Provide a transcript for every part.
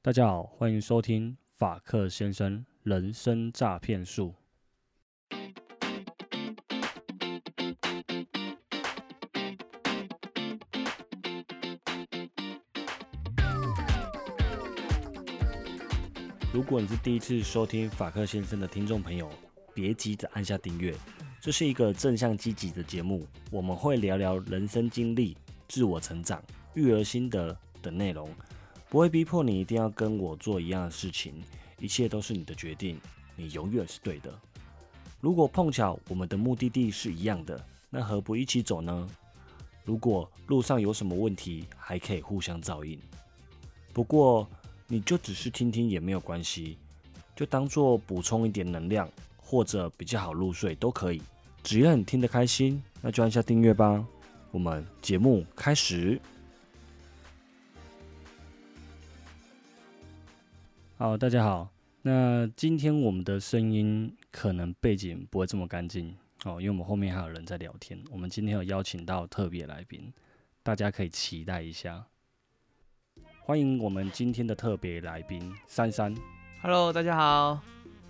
大家好，欢迎收听法克先生人生诈骗术。如果你是第一次收听法克先生的听众朋友，别急着按下订阅。这是一个正向积极的节目，我们会聊聊人生经历、自我成长、育儿心得等内容，不会逼迫你一定要跟我做一样的事情，一切都是你的决定，你永远是对的。如果碰巧我们的目的地是一样的，那何不一起走呢？如果路上有什么问题，还可以互相照应。不过你就只是听听也没有关系，就当做补充一点能量。或者比较好入睡都可以，只要你听得开心，那就按下订阅吧。我们节目开始。好，大家好。那今天我们的声音可能背景不会这么干净哦，因为我们后面还有人在聊天。我们今天有邀请到特别来宾，大家可以期待一下。欢迎我们今天的特别来宾珊珊。Hello，大家好。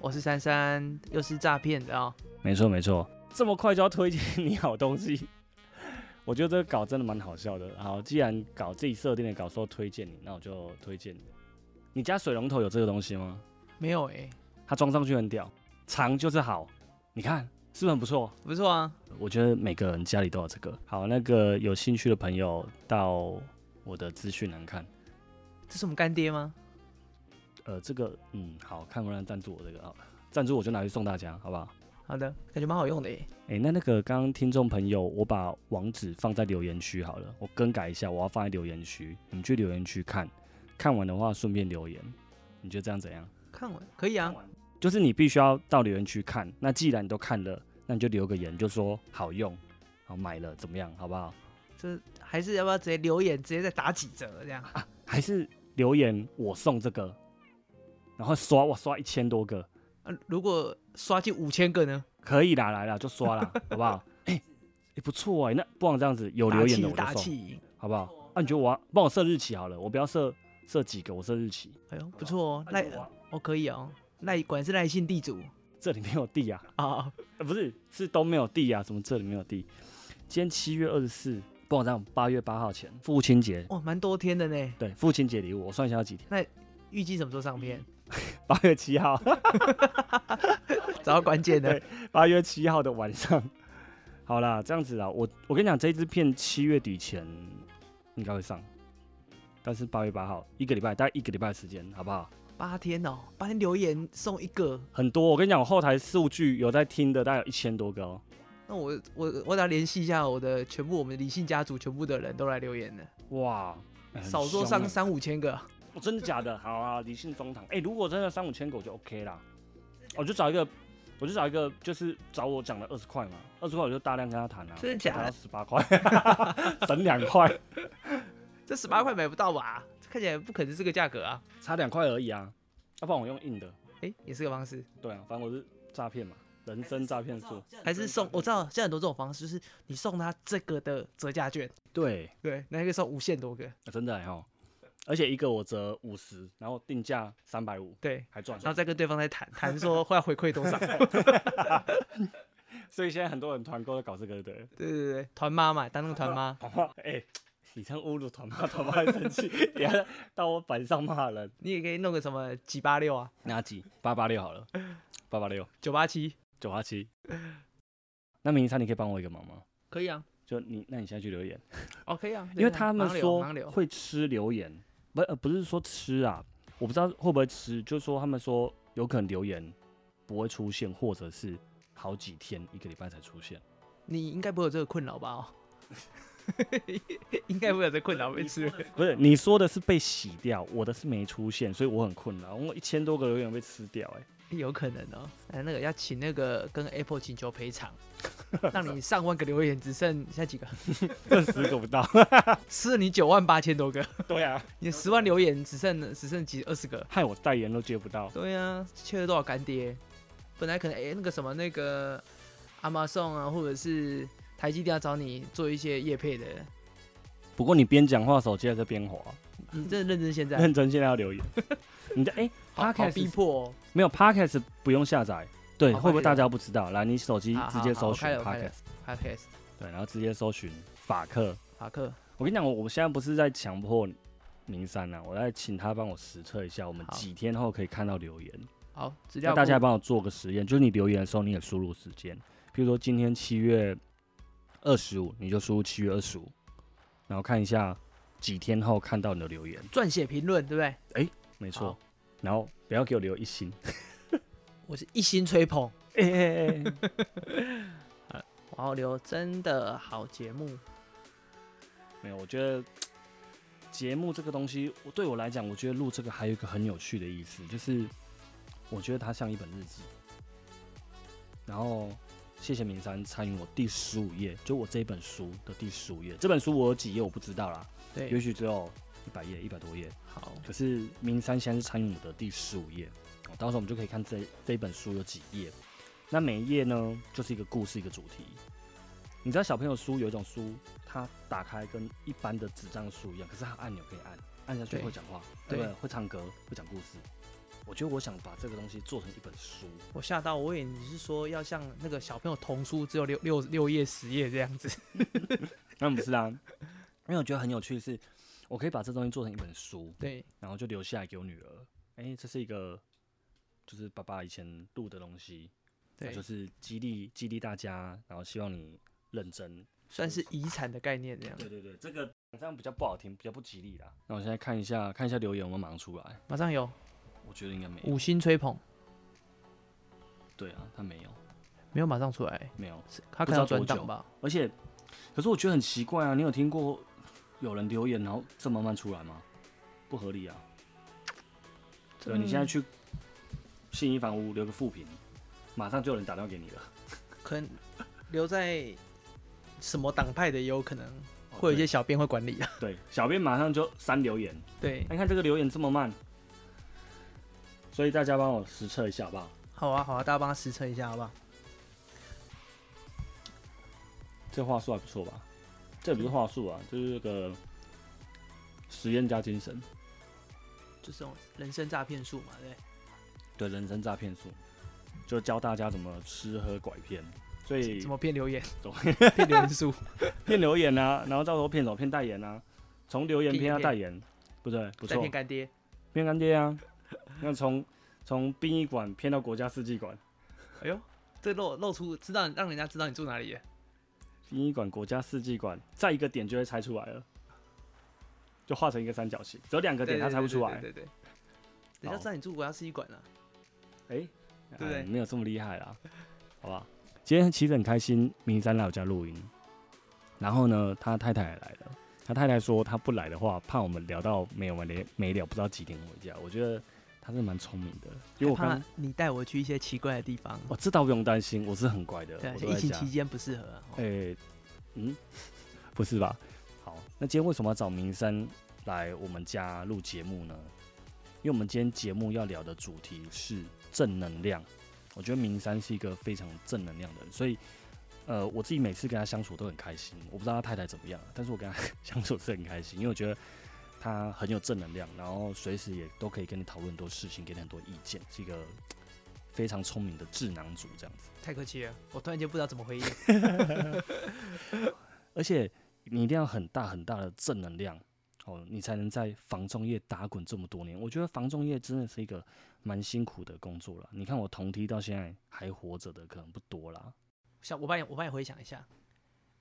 我是珊珊，又是诈骗的哦。没错没错，这么快就要推荐你好东西，我觉得这个稿真的蛮好笑的。好，既然搞自己设定的稿说推荐你，那我就推荐你。你家水龙头有这个东西吗？没有哎，它装上去很屌，长就是好。你看是不是很不错？不错啊，我觉得每个人家里都有这个。好，那个有兴趣的朋友到我的资讯栏看。这是我们干爹吗？呃，这个嗯，好看不看赞助我这个啊？赞助我就拿去送大家，好不好？好的，感觉蛮好用的耶。哎，那那个刚刚听众朋友，我把网址放在留言区好了，我更改一下，我要放在留言区，你们去留言区看看完的话，顺便留言，你觉得这样怎样？看完可以啊，就是你必须要到留言区看。那既然你都看了，那你就留个言，就说好用，好买了怎么样，好不好？这还是要不要直接留言，直接再打几折这样啊？还是留言我送这个？然后刷哇刷一千多个，啊，如果刷进五千个呢？可以啦，来了就刷了，好不好？哎，哎不错哎，那不妨这样子有留言的我就送，好不好？那你觉得我帮我设日期好了，我不要设设几个，我设日期。哎呦，不错哦，赖哦可以哦，赖管是赖姓地主，这里没有地啊 啊，不是是都没有地啊，怎么这里没有地？今天七月二十四，帮我这样八月八号前父亲节，哇，蛮多天的呢。对，父亲节礼物我算一下要几天？那预计什么时候上片？八月七号，找到关键的。八月七号的晚上，好啦，这样子啊，我我跟你讲，这支片七月底前应该会上，但是八月八号一个礼拜，大概一个礼拜时间，好不好？八天哦，八天留言送一个，很多。我跟你讲，我后台数据有在听的，大概有一千多个哦。那我我我得联系一下我的全部我们理性家族全部的人都来留言了。哇，少说上三五千个。真的假的？好啊，理性中堂。哎，如果真的三五千狗就 OK 啦。我就找一个，我就找一个，就是找我讲的二十块嘛，二十块我就大量跟他谈啊。真的假的？十八块，省两块。这十八块买不到吧？看起来不可能是个价格啊，差两块而已啊。要不然我用硬的，哎，也是个方式。对啊，反正我是诈骗嘛，人生诈骗术。还是送？我知道现在很多这种方式，就是你送他这个的折价券。对对，那个送无限多个。真的哈。而且一个我折五十，然后定价三百五，对，还赚，然后再跟对方再谈谈说 会要回馈多少。所以现在很多人团购在搞这个，对，对对对，团妈嘛，当那个团妈。哎，你这样侮辱团妈，团妈会生气，你还到我板上骂人。你也可以弄个什么几八六啊？哪几？八八六好了，八八六，九八七，九八七。那明山，你可以帮我一个忙吗？可以啊，就你，那你现在去留言。哦，可以啊，因为他们说会吃留言。不呃不是说吃啊，我不知道会不会吃，就是说他们说有可能留言不会出现，或者是好几天一个礼拜才出现。你应该不会有这个困扰吧？哦，应该不会有这困扰被吃。不是你说的是被洗掉，我的是没出现，所以我很困扰。我一千多个留言被吃掉，哎。有可能哦，哎，那个要请那个跟 Apple 请求赔偿，让你上万个留言只剩下几个，二十个不到，吃了你九万八千多个。对啊，你十万留言只剩只剩几二十个，害我代言都接不到。对啊，缺了多少干爹？本来可能哎那个什么那个 Amazon 啊，或者是台积电要找你做一些业配的，不过你边讲话手机还在边滑。你真的认真现在？认真现在要留言。你的哎，Podcast 逼迫没有 Podcast 不用下载，对，会不会大家不知道？来，你手机直接搜寻 Podcast，Podcast，对，然后直接搜寻法克。法克，我跟你讲，我我现在不是在强迫明山啊，我在请他帮我实测一下，我们几天后可以看到留言。好，那大家帮我做个实验，就是你留言的时候，你也输入时间，比如说今天七月二十五，你就输入七月二十五，然后看一下几天后看到你的留言，撰写评论，对不对？哎，没错。然后不要给我留一星，我是一星吹捧。哎我要留真的好节目。没有，我觉得节目这个东西，我对我来讲，我觉得录这个还有一个很有趣的意思，就是。我觉得它像一本日记，然后谢谢明山参与我第十五页，就我这本书的第十五页。这本书我有几页我不知道啦，对，也许只有一百页，一百多页。好，可是明山先是参与我的第十五页，到时候我们就可以看这这本书有几页。那每一页呢，就是一个故事，一个主题。你知道小朋友书有一种书，它打开跟一般的纸张书一样，可是它按钮可以按，按下去会讲话，对？会唱歌，会讲故事。我觉得我想把这个东西做成一本书。我吓到，我以为你是说要像那个小朋友童书，只有六六六页、十页这样子。那不是啊，因为我觉得很有趣的是，我可以把这东西做成一本书，对，然后就留下来给我女儿。哎，这是一个，就是爸爸以前录的东西，对，就是激励激励大家，然后希望你认真，算是遗产的概念这样。对对对，这个这样比较不好听，比较不吉利啦。那我现在看一下，看一下留言，我们马上出来，马上有。我觉得应该没有五星吹捧，对啊，他没有，没有马上出来，没有，他可能要转档吧。而且，可是我觉得很奇怪啊，你有听过有人留言然后这么慢出来吗？不合理啊。对，你现在去信义房屋留个副评，马上就有人打电话给你了。可能留在什么党派的也有可能，会有一些小编会管理啊。对，小编马上就删留言。对，你看这个留言这么慢。所以大家帮我实测一下好不好？好啊，好啊，大家帮他实测一下好不好？这话术还不错吧？这不是话术啊，就是个实验加精神，就是人生诈骗术嘛，对？对，人生诈骗术，就教大家怎么吃喝拐骗，所以怎么骗留言，骗留言术，骗留言啊，然后到时候骗什么？骗代言啊，从留言骗到代言，不对，不错，骗干爹，骗干爹啊。那从从殡仪馆骗到国家四季馆，哎呦，这露露出知道让人家知道你住哪里耶？殡仪馆、国家四季馆，再一个点就会猜出来了，就画成一个三角形，只有两个点他猜不出来。对对，人家知道你住国家四季馆了。哎，对，没有这么厉害啦，好吧？今天其实很开心，明山来我家录音，然后呢，他太太也来了。他太太说他不来的话，怕我们聊到没有完没没了，不知道几点回家。我觉得。他是蛮聪明的，因为我怕你带我去一些奇怪的地方。哦，这倒不用担心，我是很乖的。对，疫情期间不适合。哎，嗯，不是吧？好，那今天为什么要找明山来我们家录节目呢？因为我们今天节目要聊的主题是正能量。我觉得明山是一个非常正能量的人，所以呃，我自己每次跟他相处都很开心。我不知道他太太怎么样，但是我跟他 相处是很开心，因为我觉得。他很有正能量，然后随时也都可以跟你讨论很多事情，给你很多意见，是一个非常聪明的智囊组，这样子。太客气了，我突然间不知道怎么回应。而且你一定要很大很大的正能量哦，你才能在房仲业打滚这么多年。我觉得房仲业真的是一个蛮辛苦的工作了。你看我同梯到现在还活着的可能不多啦。像我帮你，我帮你回想一下，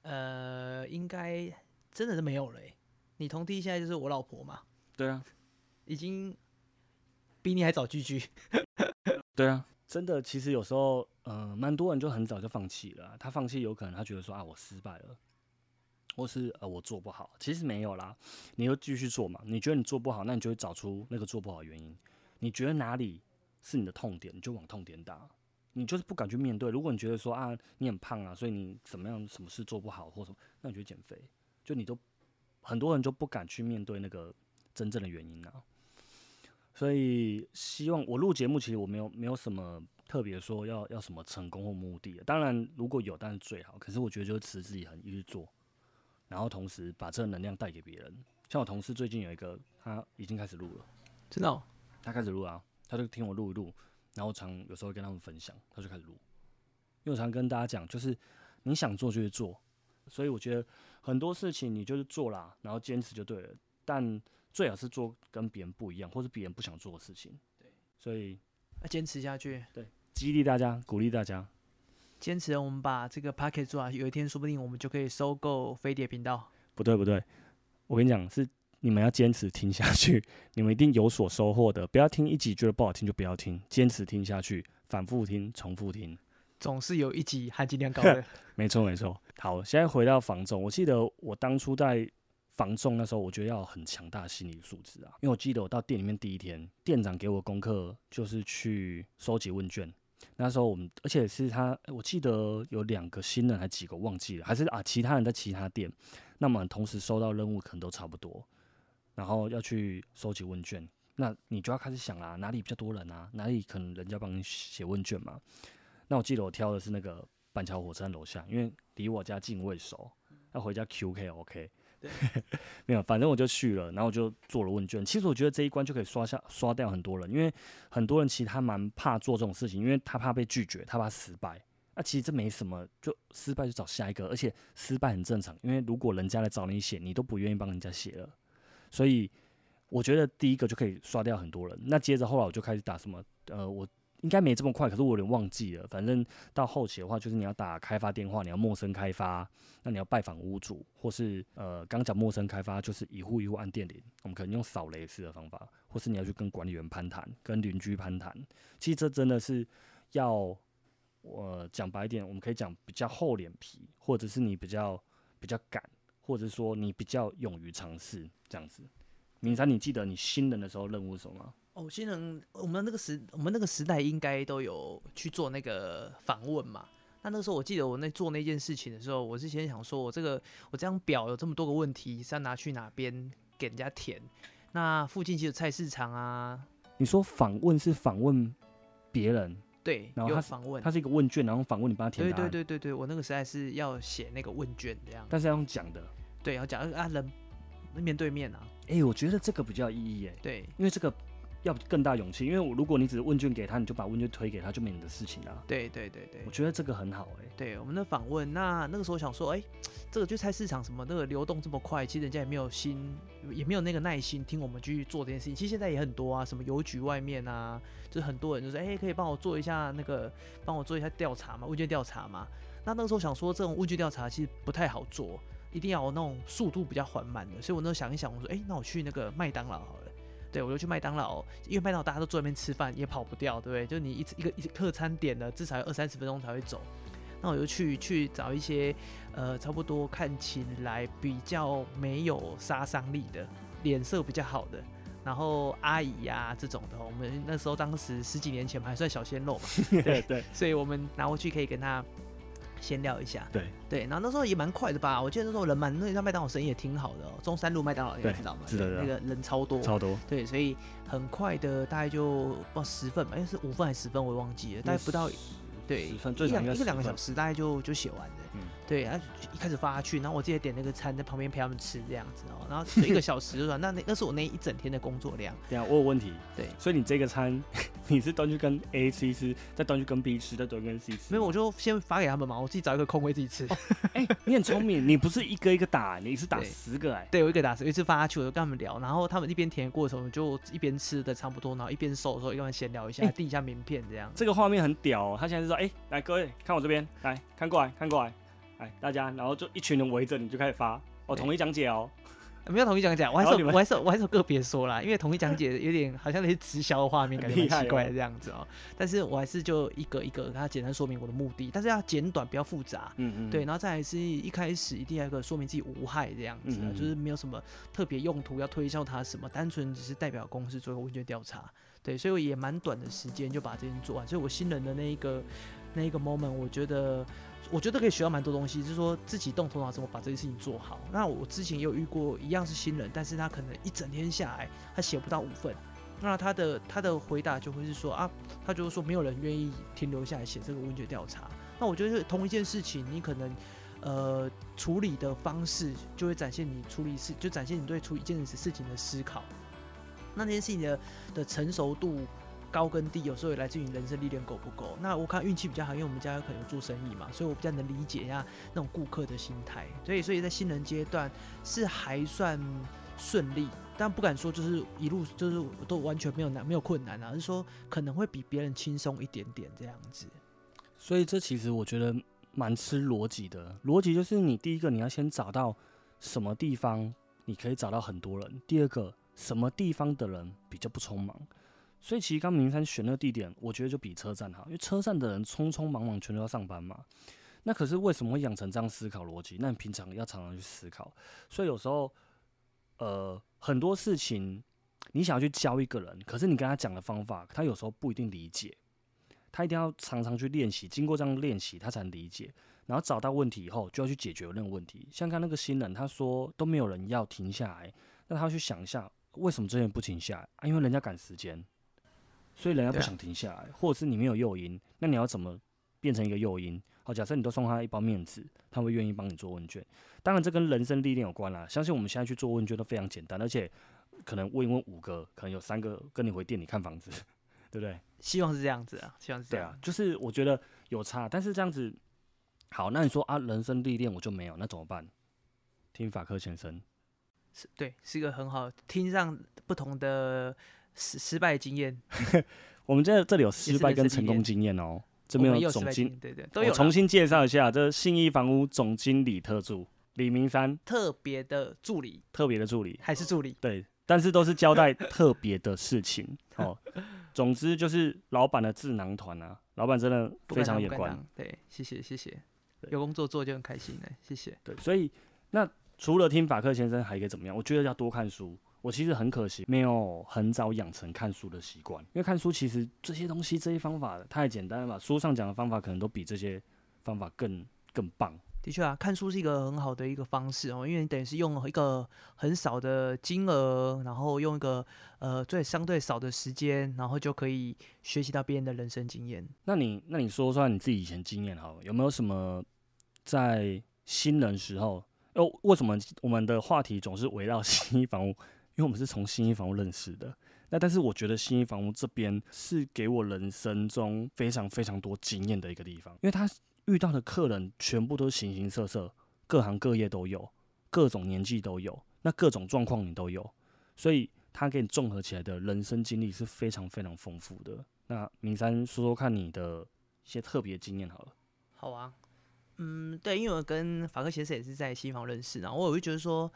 呃，应该真的是没有了。你同弟现在就是我老婆嘛？对啊，已经比你还早聚聚。对啊，真的，其实有时候，呃，蛮多人就很早就放弃了。他放弃有可能他觉得说啊，我失败了，或是呃我做不好。其实没有啦，你又继续做嘛。你觉得你做不好，那你就会找出那个做不好的原因。你觉得哪里是你的痛点，你就往痛点打。你就是不敢去面对。如果你觉得说啊，你很胖啊，所以你怎么样，什么事做不好或什么，那你就减肥。就你都。很多人就不敢去面对那个真正的原因啊，所以希望我录节目，其实我没有没有什么特别说要要什么成功或目的。当然如果有，当然最好。可是我觉得就是持之以恒一直做，然后同时把这个能量带给别人。像我同事最近有一个，他已经开始录了，真的，他开始录啊，他就听我录一录，然后常有时候跟他们分享，他就开始录。因为我常跟大家讲，就是你想做就去做，所以我觉得很多事情你就是做啦，然后坚持就对了。但最好是做跟别人不一样，或是别人不想做的事情。对，所以要坚持下去。对，激励大家，鼓励大家，坚持。我们把这个 p a c k e t 做啊，有一天说不定我们就可以收购飞碟频道。不对，不对。我跟你讲，是你们要坚持听下去，你们一定有所收获的。不要听一集觉得不好听就不要听，坚持听下去，反复听，重复听，总是有一集含金量高的。没错，没错。好，现在回到房仲，我记得我当初在房仲那时候，我觉得要很强大的心理素质啊，因为我记得我到店里面第一天，店长给我功课就是去收集问卷。那时候我们，而且是他，我记得有两个新人还几个忘记了，还是啊其他人在其他店。那么同时收到任务可能都差不多，然后要去收集问卷，那你就要开始想啦，哪里比较多人啊？哪里可能人家帮你写问卷嘛？那我记得我挑的是那个板桥火车站楼下，因为离我家近位熟，要回家 QK OK。没有，反正我就去了，然后我就做了问卷。其实我觉得这一关就可以刷下刷掉很多人，因为很多人其实他蛮怕做这种事情，因为他怕被拒绝，他怕失败。那其实这没什么，就失败就找下一个，而且失败很正常，因为如果人家来找你写，你都不愿意帮人家写了，所以我觉得第一个就可以刷掉很多人。那接着后来我就开始打什么，呃，我应该没这么快，可是我有点忘记了。反正到后期的话，就是你要打开发电话，你要陌生开发，那你要拜访屋主，或是呃，刚讲陌生开发就是一户一户按电铃，我们可能用扫雷式的方法，或是你要去跟管理员攀谈，跟邻居攀谈。其实这真的是要。我讲白一点，我们可以讲比较厚脸皮，或者是你比较比较敢，或者说你比较勇于尝试这样子。明山，你记得你新人的时候任务是什么吗？哦，新人，我们那个时我们那个时代应该都有去做那个访问嘛。那那个时候我记得我那做那件事情的时候，我是先想说，我这个我这张表有这么多个问题是要拿去哪边给人家填？那附近其实菜市场啊。你说访问是访问别人？对，然后他访问，他是一个问卷，然后访问你帮他填对对对对对，我那个时代是要写那个问卷这样。但是要用讲的。对，要讲啊人面对面啊。哎，我觉得这个比较有意义哎。对，因为这个要更大勇气，因为我如果你只是问卷给他，你就把问卷推给他，就没你的事情了。对对对对，我觉得这个很好哎。对，我们的访问，那那个时候想说，哎，这个就菜市场什么那个流动这么快，其实人家也没有心，也没有那个耐心听我们去做这件事情。其实现在也很多啊，什么邮局外面啊。就是很多人就是，哎，可以帮我做一下那个，帮我做一下调查嘛，问卷调查嘛。那那个时候想说，这种问卷调查其实不太好做，一定要有那种速度比较缓慢的。所以我那时候想一想，我说，哎，那我去那个麦当劳好了。对，我就去麦当劳，因为麦当劳大家都坐那边吃饭，也跑不掉，对不对？就你一一个一客餐点的，至少要二三十分钟才会走。那我就去去找一些，呃，差不多看起来比较没有杀伤力的，脸色比较好的。然后阿姨呀这种的，我们那时候当时十几年前还算小鲜肉嘛，对对，所以我们拿过去可以跟他闲聊一下，对对。然后那时候也蛮快的吧，我记得那时候人蛮，那家麦当劳生意也挺好的哦，中山路麦当劳你知道吗？是的，那个人超多，超多。对，所以很快的，大概就不十份吧，应该是五份还是十份，我也忘记了，大概不到。对，一两一个两个小时大概就就写完了。嗯，对，然后一开始发去，然后我记得点那个餐在旁边陪他们吃这样子哦，然后一个小时就说那那那是我那一整天的工作量。对啊，我有问题。对，所以你这个餐 你是端去跟 A 吃吃，再端去跟 B 吃，再端跟 C 吃？没有，我就先发给他们嘛，我自己找一个空位自己吃。哎，你很聪明，你不是一个一个打，你是打十个哎。对，我一个打十，一次发下去，我就跟他们聊，然后他们一边填过程，就一边吃的差不多，然后一边收的时候，一边闲聊一下，递一下名片这样。这个画面很屌，他现在是说，哎，来各位。看我这边，来看过来，看过来，哎，大家，然后就一群人围着你就开始发，我统一讲解哦，没有统一讲解，我还是我还是我还是个别说啦，因为统一讲解有点好像那些直销的画面，感觉 很奇怪这样子哦。但是我还是就一个一个跟他简单说明我的目的，但是要简短，不要复杂，嗯嗯，对，然后再是一开始一定要一个说明自己无害这样子，就是没有什么特别用途要推销他什么，单纯只是代表公司做一个问卷调查，对，所以我也蛮短的时间就把这件做完，所以我新人的那一个。那一个 moment，我觉得，我觉得可以学到蛮多东西，就是说自己动头脑怎么把这件事情做好。那我之前也有遇过一样是新人，但是他可能一整天下来，他写不到五份，那他的他的回答就会是说啊，他就是说没有人愿意停留下来写这个问卷调查。那我觉得同一件事情，你可能。呃处理的方式，就会展现你处理事，就展现你对处理一件事事情的思考。那这件事情的的成熟度高跟低，有时候也来自于你人生历练够不够。那我看运气比较好，因为我们家有可能做生意嘛，所以我比较能理解一下那种顾客的心态。所以，所以在新人阶段是还算顺利，但不敢说就是一路就是都完全没有难没有困难啊，而是说可能会比别人轻松一点点这样子。所以这其实我觉得蛮吃逻辑的。逻辑就是你第一个你要先找到什么地方你可以找到很多人，第二个什么地方的人比较不匆忙。所以其实刚明山选那个地点，我觉得就比车站好，因为车站的人匆匆忙忙全都要上班嘛。那可是为什么会养成这样思考逻辑？那你平常要常常去思考。所以有时候，呃，很多事情你想要去教一个人，可是你跟他讲的方法，他有时候不一定理解。他一定要常常去练习，经过这样练习，他才能理解。然后找到问题以后，就要去解决那个问题。像刚那个新人，他说都没有人要停下来，那他要去想一下，为什么这些人不停下来啊？因为人家赶时间，所以人家不想停下来，或者是你没有诱因，那你要怎么变成一个诱因？好，假设你都送他一包面子，他会愿意帮你做问卷。当然，这跟人生历练有关啦。相信我们现在去做问卷都非常简单，而且可能问一问五个，可能有三个跟你回店里看房子，对不对？希望是这样子啊，希望是这样。对啊，就是我觉得有差，但是这样子好。那你说啊，人生历练我就没有，那怎么办？听法克先生，是对，是一个很好听上不同的失失败经验。我们这这里有失败跟成功经验哦，这边有总经，对对，都有。重新介绍一下，这信义房屋总经理特助李明山，特别的助理，特别的助理，还是助理？对，但是都是交代特别的事情哦。总之就是老板的智囊团啊，老板真的非常眼光。对，谢谢谢谢，有工作做就很开心了，谢谢。对，所以那除了听法克先生还可以怎么样？我觉得要多看书。我其实很可惜，没有很早养成看书的习惯，因为看书其实这些东西、这些方法太简单了吧？书上讲的方法可能都比这些方法更更棒。的确啊，看书是一个很好的一个方式哦，因为你等于是用一个很少的金额，然后用一个呃最相对少的时间，然后就可以学习到别人的人生经验。那你那你说说你自己以前经验好了，有没有什么在新人时候？哦，为什么我们的话题总是围绕 新一房屋？因为我们是从新一房屋认识的。那但是我觉得新一房屋这边是给我人生中非常非常多经验的一个地方，因为他遇到的客人全部都是形形色色，各行各业都有，各种年纪都有，那各种状况你都有，所以他给你综合起来的人生经历是非常非常丰富的。那明山说说看你的一些特别经验好了。好啊，嗯，对，因为我跟法克先生也是在新房认识，然后我会觉得说。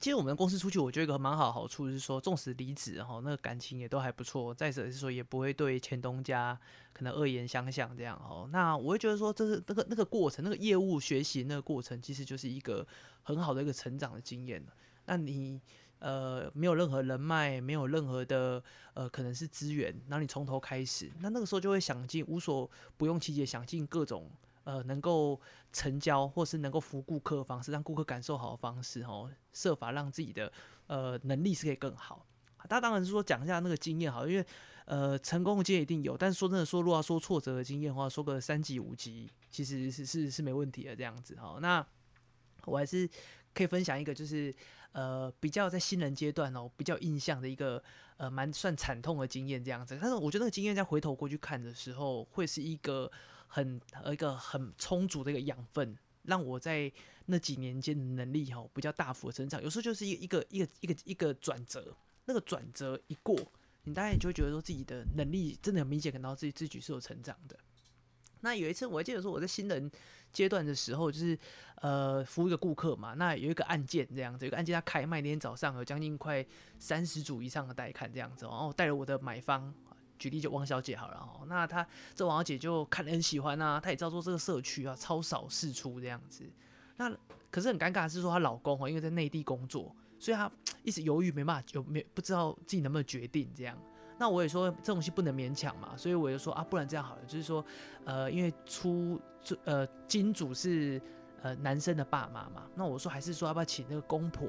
其实我们公司出去，我觉得一个蛮好好处是说，纵使离职哈，那个感情也都还不错。再者是说，也不会对前东家可能恶言相向这样哦。那我会觉得说，这是那个那个过程，那个业务学习那个过程，其实就是一个很好的一个成长的经验那你呃没有任何人脉，没有任何的呃可能是资源，然后你从头开始，那那个时候就会想尽无所不用其极，想尽各种。呃，能够成交或是能够服务顾客方式，让顾客感受好的方式，哦，设法让自己的呃能力是可以更好。他当然是说讲一下那个经验好，因为呃成功的经验一定有，但是说真的说，如果要说挫折的经验的话，说个三级五级，其实是是是没问题的这样子哈。那我还是可以分享一个，就是呃比较在新人阶段哦，比较印象的一个呃蛮算惨痛的经验这样子。但是我觉得那个经验在回头过去看的时候，会是一个。很一个很充足的一个养分，让我在那几年间的能力哈比较大幅的成长。有时候就是一一个一个一个一个转折，那个转折一过，你大概就会觉得说自己的能力真的很明显感到自己自己是有成长的。那有一次我还记得说我在新人阶段的时候，就是呃服务一个顾客嘛，那有一个案件这样子，有个案件他开卖那天早上有将近快三十组以上的带看这样子，然后带着我的买方。举例就汪小姐好了哦，那她这王小姐就看得很喜欢啊，她也知道说这个社区啊超少事出这样子，那可是很尴尬的是说她老公哦，因为在内地工作，所以她一直犹豫没办法有没不知道自己能不能决定这样。那我也说这东西不能勉强嘛，所以我就说啊，不然这样好了，就是说呃，因为出呃金主是呃男生的爸妈嘛，那我说还是说要不要请那个公婆。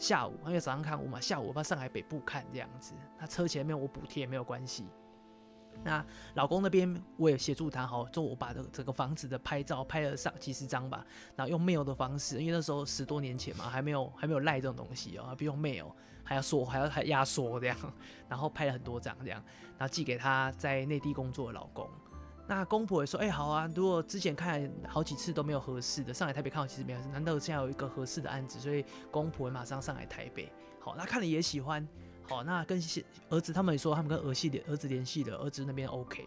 下午，因为早上看我嘛，下午我怕上海北部看这样子，那车前面我补贴也没有关系。那老公那边我也协助他，好，就我把这整个房子的拍照拍了上几十张吧，然后用 mail 的方式，因为那时候十多年前嘛，还没有还没有赖这种东西哦，不用 mail，还要缩还要还压缩这样，然后拍了很多张这样，然后寄给他在内地工作的老公。那公婆也说，哎、好啊，如果之前看好几次都没有合适的，上海台北看好其实没有合适，难道现在有一个合适的案子，所以公婆也马上上海台北。好，那看了也喜欢，好，那跟儿子他们也说，他们跟儿系的儿子联系的，儿子那边 OK。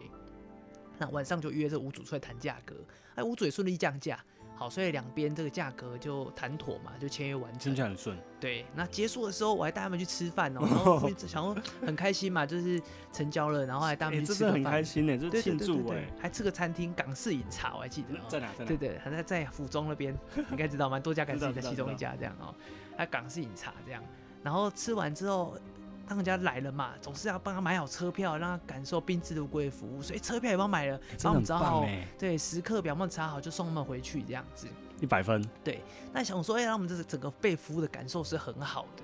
那晚上就约这屋主出来谈价格，哎，屋主也顺利降价，好，所以两边这个价格就谈妥嘛，就签约完成听起。来很顺。对，那结束的时候我还带他们去吃饭哦，然后想说很开心嘛，就是成交了，然后还带他哎、们去吃个饭，开心呢，这对是庆祝哎还吃个餐厅港式饮茶，我还记得、哦。在哪？在哪？对对，还在在府中那边，应该知道蛮多家港式饮茶，知道知道其中一家这样哦，还港式饮茶这样。然后吃完之后，当人家来了嘛，总是要帮他买好车票，让他感受宾至如归的服务，所以车票也帮他买了，帮我们找好对时刻表帮查好，就送他们回去这样子。一百分。对那想说，哎、让我们这个整个被服务的感受是很好的。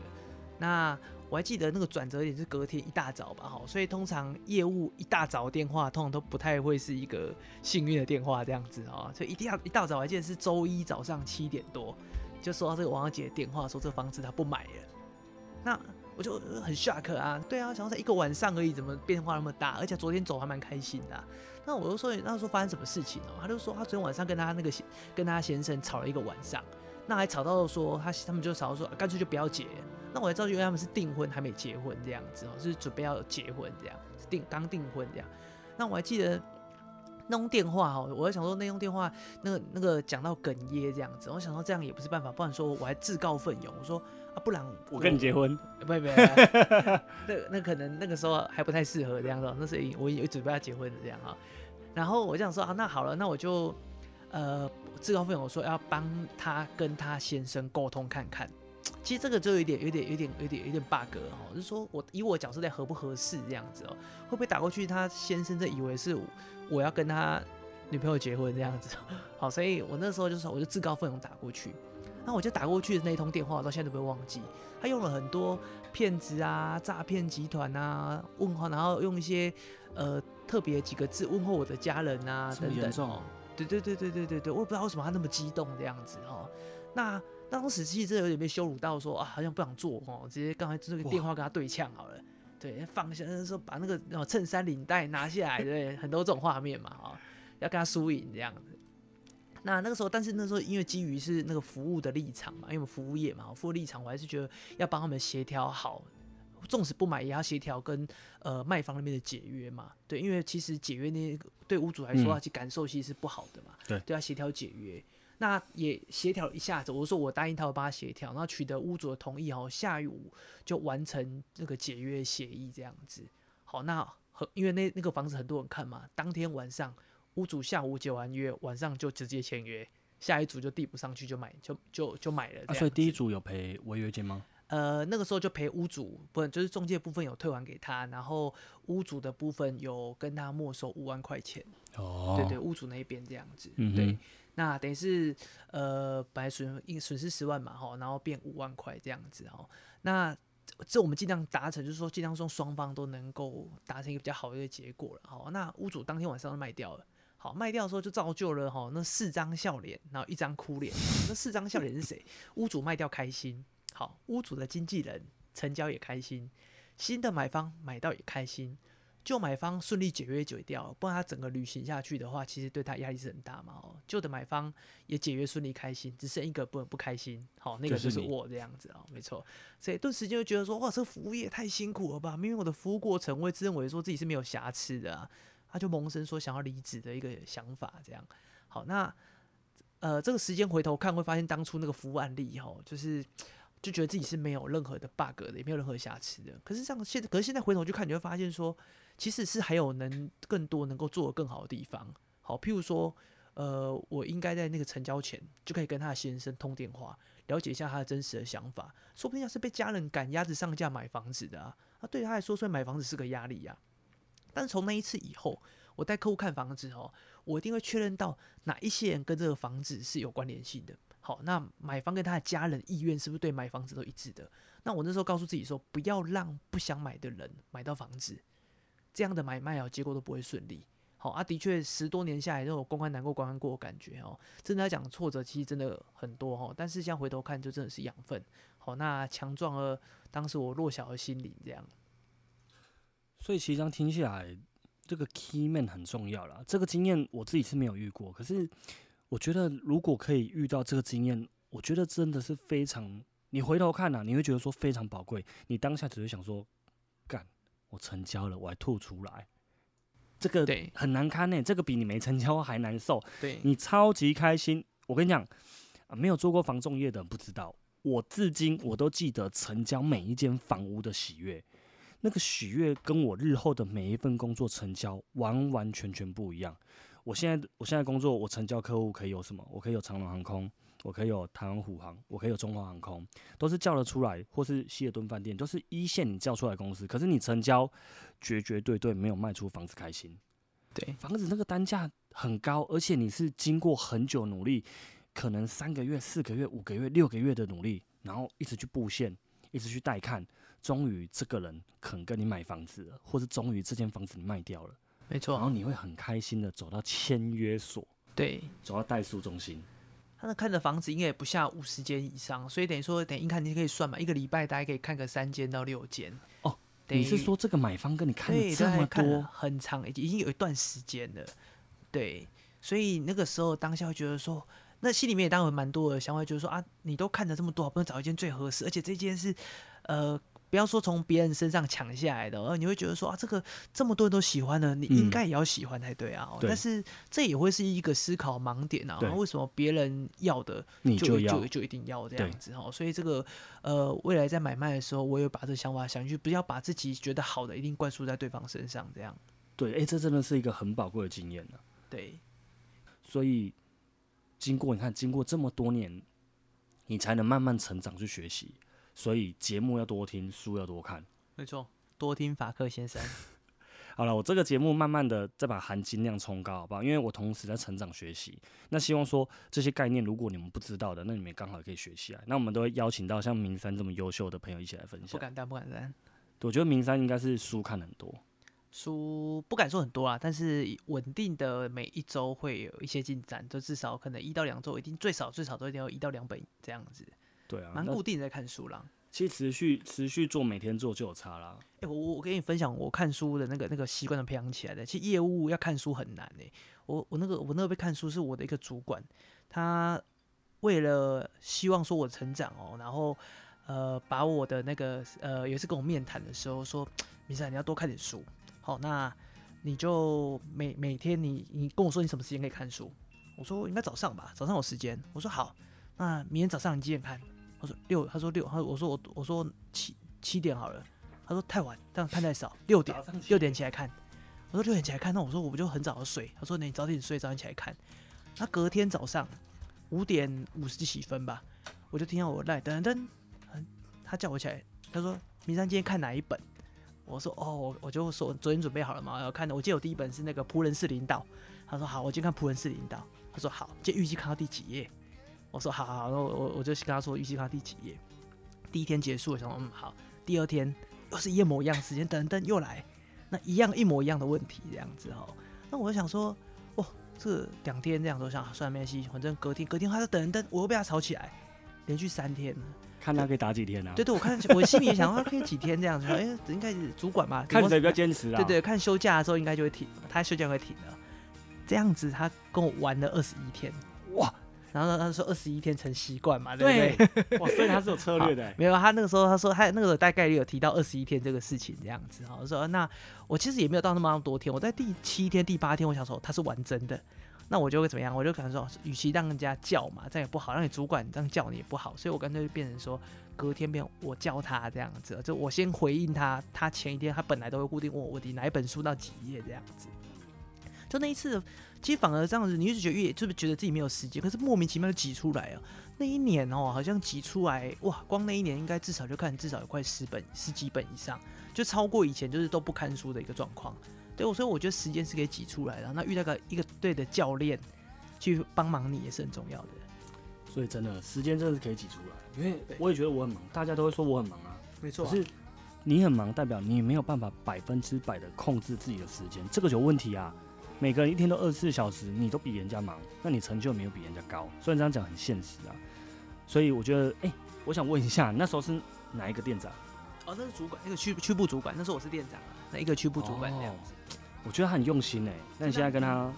那我还记得那个转折点是隔天一大早吧，哈，所以通常业务一大早的电话，通常都不太会是一个幸运的电话这样子啊，所以一定要一大早，我还记得是周一早上七点多，就收到这个王小姐的电话，说这个房子她不买了。那我就很 shock 啊，对啊，想说才一个晚上而已，怎么变化那么大？而且昨天走还蛮开心的、那我就说，那时候发生什么事情哦？他就说他昨天晚上跟他那个跟他先生吵了一个晚上，那还吵到说他他们就吵到说干脆就不要结。那我还知道因为他们是订婚还没结婚这样子哦，是准备要结婚这样，订刚订婚这样。那我还记得那通电话哦，我在想说那通电话那个那个讲到哽咽这样子，我想说这样也不是办法，不然说我还自告奋勇，我说不然我跟你结婚，不不，不 那那可能那个时候还不太适合这样子，那是已我已经准备要结婚的这样哈。然后我就想说啊，那好了，那我就呃自告奋勇说要帮他跟他先生沟通看看。其实这个就有点、有点、有点、有点、有点 bug 哦，就是说我以我角色在合不合适这样子哦，会不会打过去他先生这以为是我我要跟他女朋友结婚这样子？好，所以我那时候就说我就自告奋勇打过去。那我就打过去的那一通电话，我到现在都不会忘记。他用了很多骗子啊、诈骗集团啊问候，然后用一些呃特别几个字问候我的家人啊等等。对对对对对对对，我也不知道为什么他那么激动这样子哦。那当时其实真的有点被羞辱到说啊，好像不想做哦，直接刚才这个电话跟他对呛好了。对，放下说把那个哦衬衫领带拿下来，对，很多这种画面嘛，哈、要跟他输赢这样子。那那个时候，但是那时候因为基于是那个服务的立场嘛，因为我们服务业嘛，服务立场，我还是觉得要帮他们协调好，纵使不买也要协调跟呃卖方那边的解约嘛。对，因为其实解约那个对屋主来说，其实感受其实是不好的嘛。对对，要协调解约。那也协调一下子，我说我答应他，我帮他协调，然后取得屋主的同意，哦，下午就完成那个解约协议这样子。好，那很因为那那个房子很多人看嘛，当天晚上屋主下午解完约，晚上就直接签约，下一组就递不上去就买就就就买了啊，所以第一组有赔违约金吗？呃，那个时候就赔屋主，不就是中介部分有退还给他，然后屋主的部分有跟他没收五万块钱，哦，对对，屋主那一边这样子，嗯哼。对，那等于是呃本来损应损失十万嘛哈，然后变五万块这样子哈，那这我们尽量达成，就是说尽量说双方都能够达成一个比较好的一个结果了，好，那屋主当天晚上就卖掉了。好，卖掉的时候就造就了哈那四张笑脸，然后一张哭脸。那四张笑脸是谁？屋主卖掉开心，好，屋主的经纪人成交也开心，新的买方买到也开心，旧买方顺利解约解掉，不然他整个旅行下去的话，其实对他压力是很大嘛。哦，旧的买方也解约顺利开心，只剩一个不不开心，好，那个就是我这样子哦，没错。所以顿时就觉得说，哇，这服务业太辛苦了吧？明明我的服务过程，我也自认为说自己是没有瑕疵的啊，他就萌生说想要离职的一个想法，这样。好，那呃，这个时间回头看，会发现当初那个服务案例哈，就是就觉得自己是没有任何的 bug 的，也没有任何瑕疵的。可是这样现在，可是现在回头去看，你会发现说，其实是还有能更多能够做的更好的地方。好，譬如说，呃，我应该在那个成交前就可以跟他的先生通电话，了解一下他的真实的想法。说不定要是被家人赶鸭子上架买房子的啊，啊，对他来说，所以买房子是个压力呀、但是从那一次以后，我带客户看房子哦，我一定会确认到哪一些人跟这个房子是有关联性的。好，那买方跟他的家人意愿是不是对买房子都一致的？那我那时候告诉自己说，不要让不想买的人买到房子。这样的买卖哦，结果都不会顺利。好啊，的确十多年下来，这种公关难过关关过的感觉哦，真的要讲挫折其实真的很多哈。但是现在回头看，就真的是养分。好，那强壮了当时我弱小的心灵，这样。所以其实这样听起来，这个 key man 很重要啦。这个经验我自己是没有遇过，可是我觉得如果可以遇到这个经验，我觉得真的是非常。你回头看呐，你会觉得说非常宝贵。你当下只会想说，干，我成交了，我还吐出来。这个很难堪呢，这个比你没成交还难受。对你超级开心，我跟你讲，啊，没有做过房仲业的不知道，我至今我都记得成交每一间房屋的喜悦，那个喜悦跟我日后的每一份工作成交完完全全不一样。我现在我现在工作，我成交客户可以有什么？我可以有长龙航空，我可以有台湾虎航，我可以有中华航空，都是叫得出来，或是希尔顿饭店，都是一线你叫出来公司。可是你成交绝绝对对没有卖出房子开心。对，房子那个单价很高，而且你是经过很久努力，可能三个月、四个月、五个月、六个月的努力，然后一直去布线，一直去带看，终于这个人肯跟你买房子了，或者终于这间房子你卖掉了。没错，然后你会很开心的走到签约所，对，走到代数中心。他那看的房子应该也不下五十间以上，所以等于说，等一看你可以算嘛，一个礼拜大概可以看个三间到六间。哦，你是说这个买方跟你看这么多，很长，已经有一段时间了。对，所以那个时候当下会觉得说，那心里面也当然蛮多的想法，就是说啊，你都看了这么多，不能找一间最合适，而且这间是呃。不要说从别人身上抢下来的，而你会觉得说啊，这个这么多人都喜欢的，你应该也要喜欢才对啊。但是这也会是一个思考盲点啊。为什么别人要的你就就就一定要这样子哦？所以这个呃，未来在买卖的时候，我有把这想法想去，不要把自己觉得好的一定灌输在对方身上，这样。对，哎，这真的是一个很宝贵的经验呢。对。所以经过你看，经过这么多年，你才能慢慢成长去学习。所以节目要多听，书要多看。没错，多听法克先生。好了，我这个节目慢慢的再把含金量冲高，好不好？因为我同时在成长学习。那希望说这些概念，如果你们不知道的，那你们刚好可以学起来。那我们都会邀请到像明山这么优秀的朋友一起来分享。不敢当，不敢当。我觉得明山应该是书看很多，书不敢说很多啊，但是稳定的每一周会有一些进展，就至少可能一到两周一定最少最少都一定要一到两本这样子。对啊，蛮固定在看书啦。其实持续持续做，每天做就有差啦。哎，我我跟你分享，我看书的那个那个习惯的培养起来的。其实业务要看书很难诶。我我那个我那个被看书是我的一个主管，他为了希望说我成长哦，然后呃把我的那个呃有一次跟我面谈的时候说，米莎你要多看点书。好，那你就每每天你你跟我说你什么时间可以看书？我说应该早上吧，早上有时间。我说好，那明天早上你几点看？他说六，他说六，他我说我我说七七点好了，他说太晚，这样看太少，六点六点起来看，我说六点起来看，那我说我不就很早的睡，他说你早点睡，早点起来看，那隔天早上五点五十几分吧，我就听到我赖噔噔，他叫我起来，他说明山今天看哪一本？我说哦，我我就说昨天准备好了嘛，要看的，我记得我第一本是那个仆人是领导，他说好，我今天看仆人是领导，他说好，今天预计看到第几页？我说好好好，然后我我就跟他说预计他第几页。第一天结束，我说嗯好。第二天又是一模一样时间，等等又来，那一样一模一样的问题这样子哦。那我就想说，哦，这两天这样都想算没关系，反正隔天隔天他就等等，我又被他吵起来，连续三天了。看他可以打几天啊？对对，我看我心里也想，他可以几天这样子？哎，应该是主管嘛，看谁比较坚持啊？对对，看休假的时候应该就会停，他休假会停的。这样子他跟我玩了二十一天，哇！然后他说二十一天成习惯嘛，对不对？哇，所以他是有策略的。没有，他那个时候他说他那个时候大概率有提到二十一天这个事情这样子哈。我说那我其实也没有到那么多天，我在第七天、第八天，我想说他是玩真的，那我就会怎么样？我就可能说，与其让人家叫嘛，这样也不好，让你主管这样叫你也不好，所以我干脆就变成说隔天变我叫他这样子，就我先回应他，他前一天他本来都会固定问我问题，哪一本书到几页这样子。就那一次，其实反而这样子，你一直觉得越就是觉得自己没有时间，可是莫名其妙就挤出来啊。那一年哦，好像挤出来哇，光那一年应该至少就看至少有快十本、十几本以上，就超过以前就是都不看书的一个状况。对，所以我觉得时间是可以挤出来的。那遇到个一个对的教练去帮忙你也是很重要的。所以真的时间真的是可以挤出来，因为我也觉得我很忙，大家都会说我很忙啊，没错。可是你很忙，代表你没有办法百分之百的控制自己的时间，这个有问题啊。每个人一天都二十四小时，你都比人家忙，那你成就没有比人家高。虽然这样讲很现实啊，所以我觉得，哎，我想问一下，那时候是哪一个店长？哦，那是主管，那个区区部主管，那时候我是店长，那一个区部主管这样子。我觉得他很用心哎，那你现在跟他？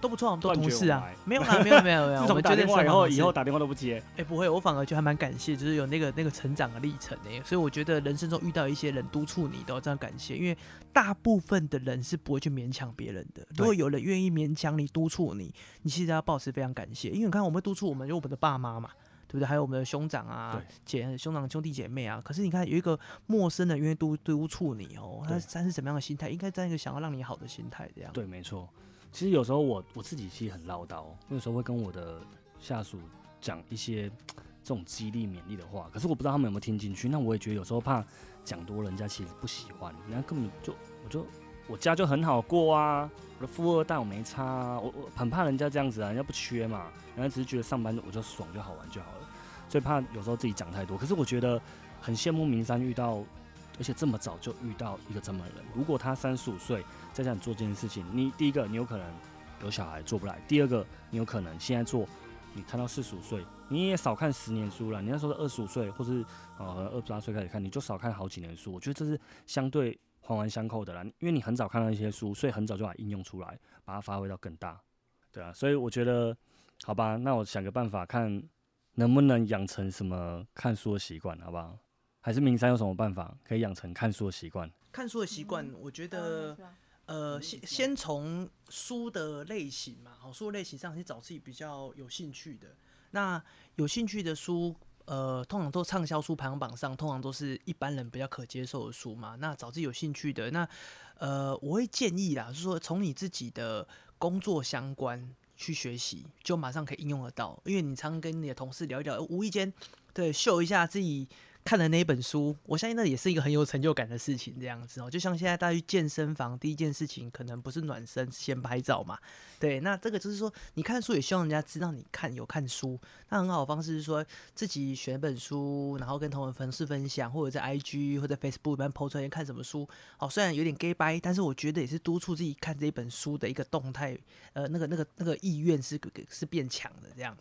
都不错，我们都同事啊，没有啊，没有没有没有。自从打电话以后，以后打电话都不接。哎，不会，我反而觉得还蛮感谢，就是有那个那个成长的历程哎，所以我觉得人生中遇到一些人督促你，都要这样感谢，因为大部分的人是不会去勉强别人的。如果有人愿意勉强你督促你，你其实要保持非常感谢，因为你看我们督促我们有我们的爸妈嘛，对不对？还有我们的兄长啊、姐兄长兄弟姐妹啊。可是你看有一个陌生人愿意督督促你哦，他他是什么样的心态？应该在一个想要让你好的心态这样。对，没错。其实有时候我我自己其实很唠叨，我有时候会跟我的下属讲一些这种激励勉励的话，可是我不知道他们有没有听进去。那我也觉得有时候怕讲多，人家其实不喜欢，人家根本就我就我家就很好过啊，我的富二代我没差啊，我我很怕人家这样子啊，人家不缺嘛，人家只是觉得上班我就爽就好玩就好了，所以怕有时候自己讲太多。可是我觉得很羡慕明山遇到。而且这么早就遇到一个这么人，如果他三十五岁在想做这件事情，你第一个你有可能有小孩做不来，第二个你有可能现在做，你看到四十五岁，你也少看十年书了。你那时候二十五岁或是呃二十八岁开始看，你就少看好几年书。我觉得这是相对环环相扣的啦，因为你很早看到一些书，所以很早就把应用出来，把它发挥到更大，对啊。所以我觉得，好吧，那我想个办法，看能不能养成什么看书的习惯，好不好？还是明山有什么办法可以养成看书的习惯？看书的习惯，我觉得，呃，先先从书的类型嘛，好，书的类型上去找自己比较有兴趣的。那有兴趣的书，呃，通常都畅销书排行榜上，通常都是一般人比较可接受的书嘛。那找自己有兴趣的，那呃，我会建议啦，就是说从你自己的工作相关去学习，就马上可以应用得到。因为你常跟你的同事聊一聊，无意间对秀一下自己。看的那一本书，我相信那也是一个很有成就感的事情。这样子哦，就像现在大家去健身房，第一件事情可能不是暖身，先拍照嘛。对，那这个就是说，你看书也希望人家知道你看有看书。那很好的方式是说，自己选一本书，然后跟同文粉丝分享，或者在 IG 或者 Facebook 里面 po 出来看什么书。哦，虽然有点 gay 掰，但是我觉得也是督促自己看这一本书的一个动态，呃，那个那个那个意愿是是变强的这样。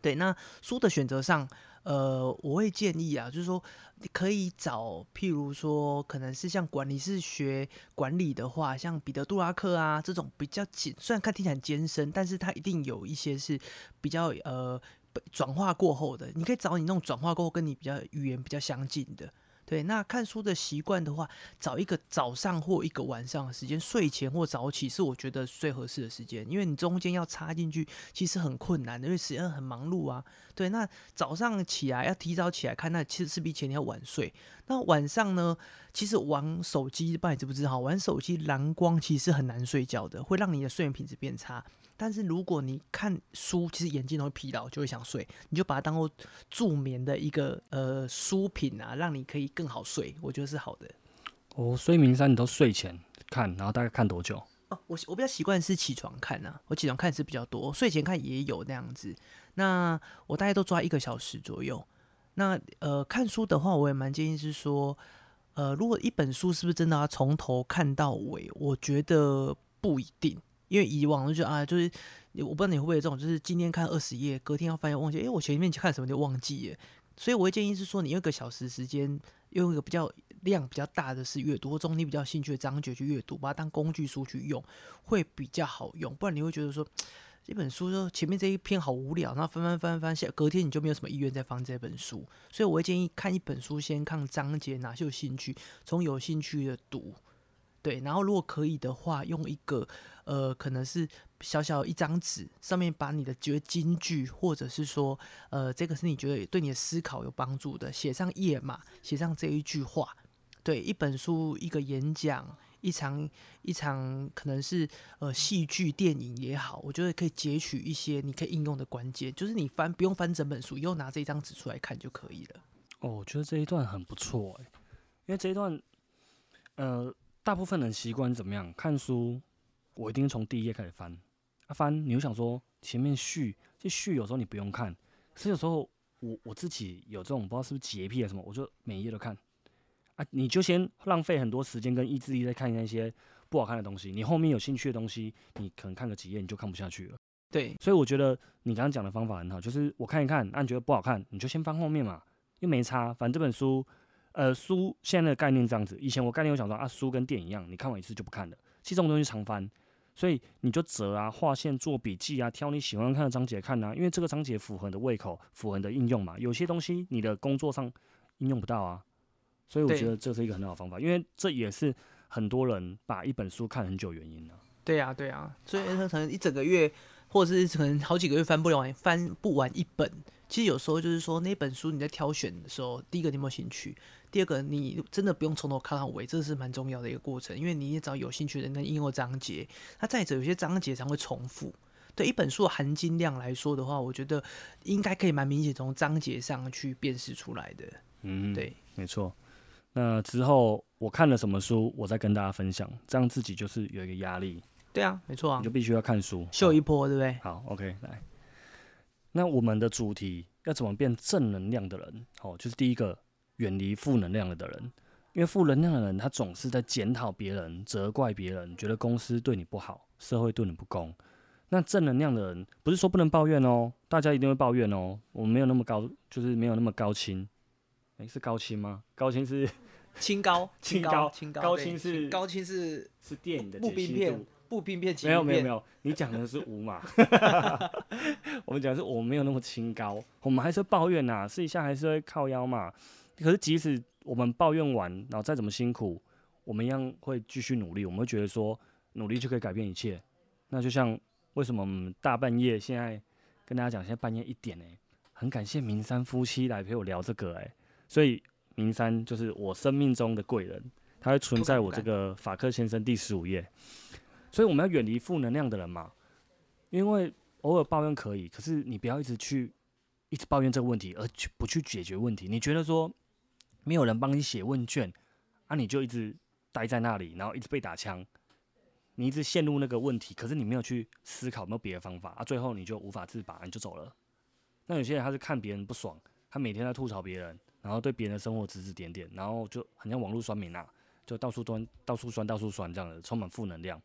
对，那书的选择上。呃，我会建议啊，就是说你可以找，譬如说，可能是像管理是学管理的话，像彼得·杜拉克啊这种比较简，虽然看听起来很艰深，但是他一定有一些是比较呃转化过后的。你可以找你那种转化过后跟你比较语言比较相近的。对，那看书的习惯的话，找一个早上或一个晚上的时间，睡前或早起是我觉得最合适的时间，因为你中间要插进去其实很困难的，因为时间很忙碌啊。对，那早上起来要提早起来看，那其实是比前天要晚睡。那晚上呢，其实玩手机，不知道你知不知道，玩手机蓝光其实很难睡觉的，会让你的睡眠品质变差。但是如果你看书，其实眼睛容易疲劳，就会想睡，你就把它当做助眠的一个呃书品啊，让你可以更好睡，我觉得是好的。哦，所以明山你都睡前看，然后大概看多久？哦，我我比较习惯是起床看啊，我起床看是比较多，睡前看也有那样子。那我大概都抓一个小时左右。那呃，看书的话，我也蛮建议是说，呃，如果一本书是不是真的要从头看到尾？我觉得不一定。因为以往就觉得啊，就是我不知道你会不会有这种，就是今天看二十页，隔天要发现忘记，哎，我前面看什么就忘记了。所以我会建议是说，你一个小时时间，用一个比较量比较大的是阅读，或中你比较兴趣的章节去阅读，把它当工具书去用，会比较好用。不然你会觉得说，这本书说前面这一篇好无聊，然后翻翻翻翻下，隔天你就没有什么意愿再翻这本书。所以我会建议看一本书，先看章节哪些有兴趣，从有兴趣的读。对，然后如果可以的话，用一个呃，可能是小小一张纸，上面把你的觉得金句，或者是说，呃，这个是你觉得对你的思考有帮助的，写上页码，写上这一句话。对，一本书、一个演讲、一场一场，可能是呃戏剧、电影也好，我觉得可以截取一些你可以应用的关键，就是你翻不用翻整本书，又拿这一张纸出来看就可以了。哦，我觉得这一段很不错哎，因为这一段，呃。大部分人习惯怎么样看书？我一定从第一页开始翻。啊，翻，你又想说前面序，这序有时候你不用看，可是有时候我我自己有这种不知道是不是洁癖还是什么，我就每一页都看。啊，啊，你就先浪费很多时间跟意志力在看那些不好看的东西，你后面有兴趣的东西，你可能看个几页你就看不下去了。对，所以我觉得你刚刚讲的方法很好，就是我看一看，那你觉得不好看，你就先翻后面嘛，又没差。反正这本书，呃，书现在的概念这样子。以前我概念我想说啊，书跟电影一样，你看完一次就不看了。其实这种东西常翻，所以你就折啊、划线、做笔记啊，挑你喜欢看的章节看啊，因为这个章节符合你的胃口，符合你的应用嘛。有些东西你的工作上应用不到啊，所以我觉得这是一个很好的方法，因为这也是很多人把一本书看很久原因呢。对呀，对呀，所以可能一整个月。或者是可能好几个月翻不完，翻不完一本。其实有时候就是说，那本书你在挑选的时候，第一个你有没有兴趣？第二个你真的不用从头看到尾，这是蛮重要的一个过程，因为你也找有兴趣的人应用章节。那再者，有些章节常会重复。对一本书的含金量来说的话，我觉得应该可以蛮明显从章节上去辨识出来的。嗯，对，没错。那之后我看了什么书，我再跟大家分享，这样自己就是有一个压力。对啊，没错啊，你就必须要看书，秀一波，对不对？好，OK，来。那我们的主题要怎么变正能量的人？哦，就是第一个，远离负能量的人，因为负能量的人他总是在检讨别人、责怪别人，觉得公司对你不好，社会对你不公。那正能量的人不是说不能抱怨哦，大家一定会抱怨哦。我们没有那么高，就是没有那么高清。哎，是高清吗？高清是清高，清高，清高，高清是高清是是电影的步兵片。步兵变没有没有没有，你讲的是五马，我们讲是我们没有那么清高，我们还是会抱怨呐，试一下还是会靠腰嘛。可是即使我们抱怨完，然后再怎么辛苦，我们一样会继续努力。我们会觉得说，努力就可以改变一切。那就像为什么我们大半夜现在跟大家讲，现在半夜一点哎，很感谢明山夫妻来陪我聊这个哎，所以明山就是我生命中的贵人，他会存在我这个法克先生第十五页。所以我们要远离负能量的人嘛，因为偶尔抱怨可以，可是你不要一直去一直抱怨这个问题，而去不去解决问题。你觉得说没有人帮你写问卷，啊，你就一直待在那里，然后一直被打枪，你一直陷入那个问题，可是你没有去思考没有别的方法啊，最后你就无法自拔，你就走了。那有些人他是看别人不爽，他每天在吐槽别人，然后对别人的生活指指点点，然后就很像网络酸民啊，就到处端到处酸到处酸这样的，充满负能量。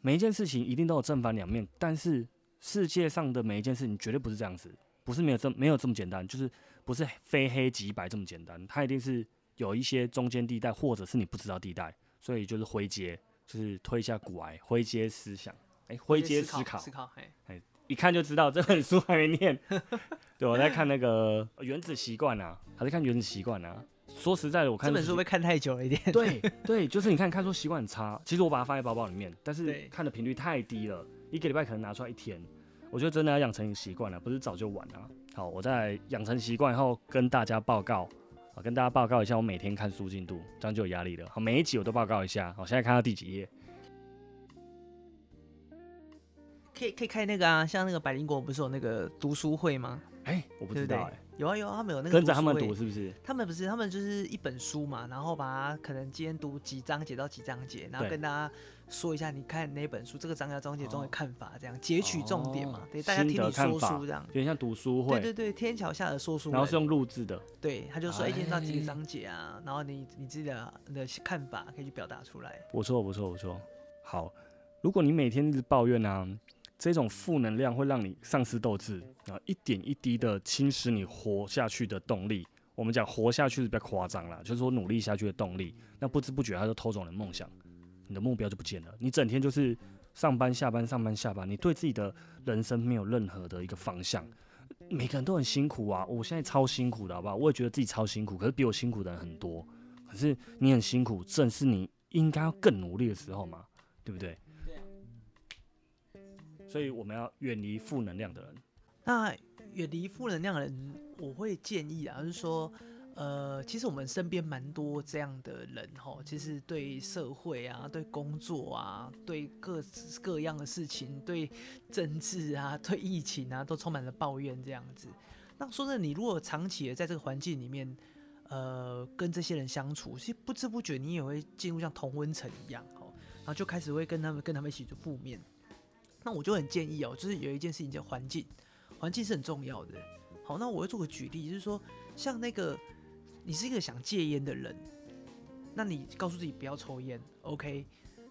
每一件事情一定都有正反两面，但是世界上的每一件事情绝对不是这样子，不是没有这没有这么简单，就是不是非黑即白这么简单，它一定是有一些中间地带，或者是你不知道地带，所以就是灰阶，就是推一下骨癌，灰阶思想，哎，灰阶思考，思考，哎，一看就知道这本书还没念，对我在看那个原子习惯啊，还在看原子习惯啊。说实在的，我看这本书会看太久了一点。对 对，就是你看看书习惯很差。其实我把它放在包包里面，但是看的频率太低了，一个礼拜可能拿出来一天。我觉得真的要养成习惯了，不是早就晚了。好，我在养成习惯后跟大家报告，啊，跟大家报告一下我每天看书进度，这样就有压力了。好，每一集我都报告一下。好，现在看到第几页？可以可以开那个啊，像那个百灵果不是有那个读书会吗？哎，我不知道哎。有啊有啊，他们有那个跟着他们读是不是？他们不是，他们就是一本书嘛，然后把它可能今天读几章节到几章节，然后跟大家说一下你看哪本书，这个章节章节中的看法，这样截取重点嘛，对，大家听你说书这样，有点像读书会。对对对，天桥下的说书，然后是用录制的。对，他就说哎，今天到几个章节啊，然后你你自己的的看法可以去表达出来。不错不错不错，好，如果你每天一直抱怨呢？这种负能量会让你丧失斗志，啊，一点一滴的侵蚀你活下去的动力。我们讲活下去是比较夸张了，就是说努力下去的动力。那不知不觉，他就偷走了梦想，你的目标就不见了。你整天就是上班下班上班下班，你对自己的人生没有任何的一个方向。每个人都很辛苦啊，我现在超辛苦的，好不好？我也觉得自己超辛苦，可是比我辛苦的人很多。可是你很辛苦，正是你应该要更努力的时候嘛，对不对？所以我们要远离负能量的人。那远离负能量的人，我会建议啊，就是说，呃，其实我们身边蛮多这样的人哈，其实对社会啊、对工作啊、对各各样的事情、对政治啊、对疫情啊，都充满了抱怨这样子。那说真的，你如果长期的在这个环境里面，呃，跟这些人相处，其实不知不觉你也会进入像同温层一样哈，然后就开始会跟他们跟他们一起做负面。那我就很建议哦，就是有一件事情叫环境，环境是很重要的。好，那我会做个举例，就是说，像那个你是一个想戒烟的人，那你告诉自己不要抽烟，OK？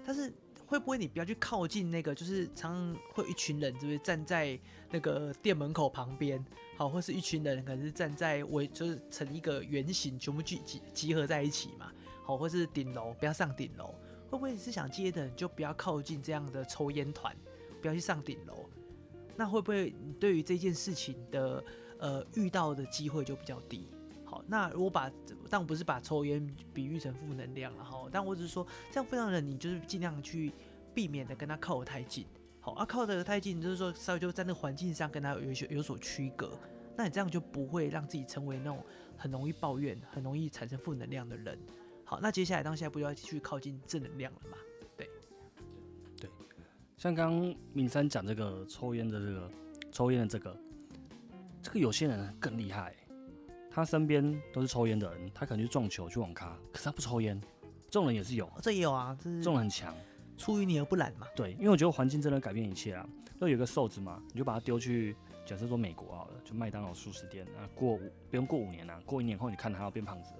但是会不会你不要去靠近那个，就是常常会一群人，就是站在那个店门口旁边，好，或是一群人可能是站在围，就是成一个圆形，全部聚集集合在一起嘛，好，或是顶楼，不要上顶楼。会不会你是想戒烟的，你就不要靠近这样的抽烟团，不要去上顶楼？那会不会你对于这件事情的呃遇到的机会就比较低？好，那如果把但我不是把抽烟比喻成负能量了哈，但我只是说这样负能量你就是尽量去避免的跟他靠得太近。好，啊靠得太近就是说稍微就在那个环境上跟他有有有所区隔，那你这样就不会让自己成为那种很容易抱怨、很容易产生负能量的人。好，那接下来当下不就要去靠近正能量了吗？像刚刚敏山讲这个抽烟的这个抽烟的这个，这个有些人更厉害，他身边都是抽烟的人，他可能去撞球、去网咖，可是他不抽烟，这种人也是有，这也有啊，这种很强，出淤泥而不染嘛。对，因为我觉得环境真的改变一切啊。那有个瘦子嘛，你就把他丢去，假设说美国好了，就麦当劳素食店啊，过五不用过五年啊，过一年后你看他要变胖子了。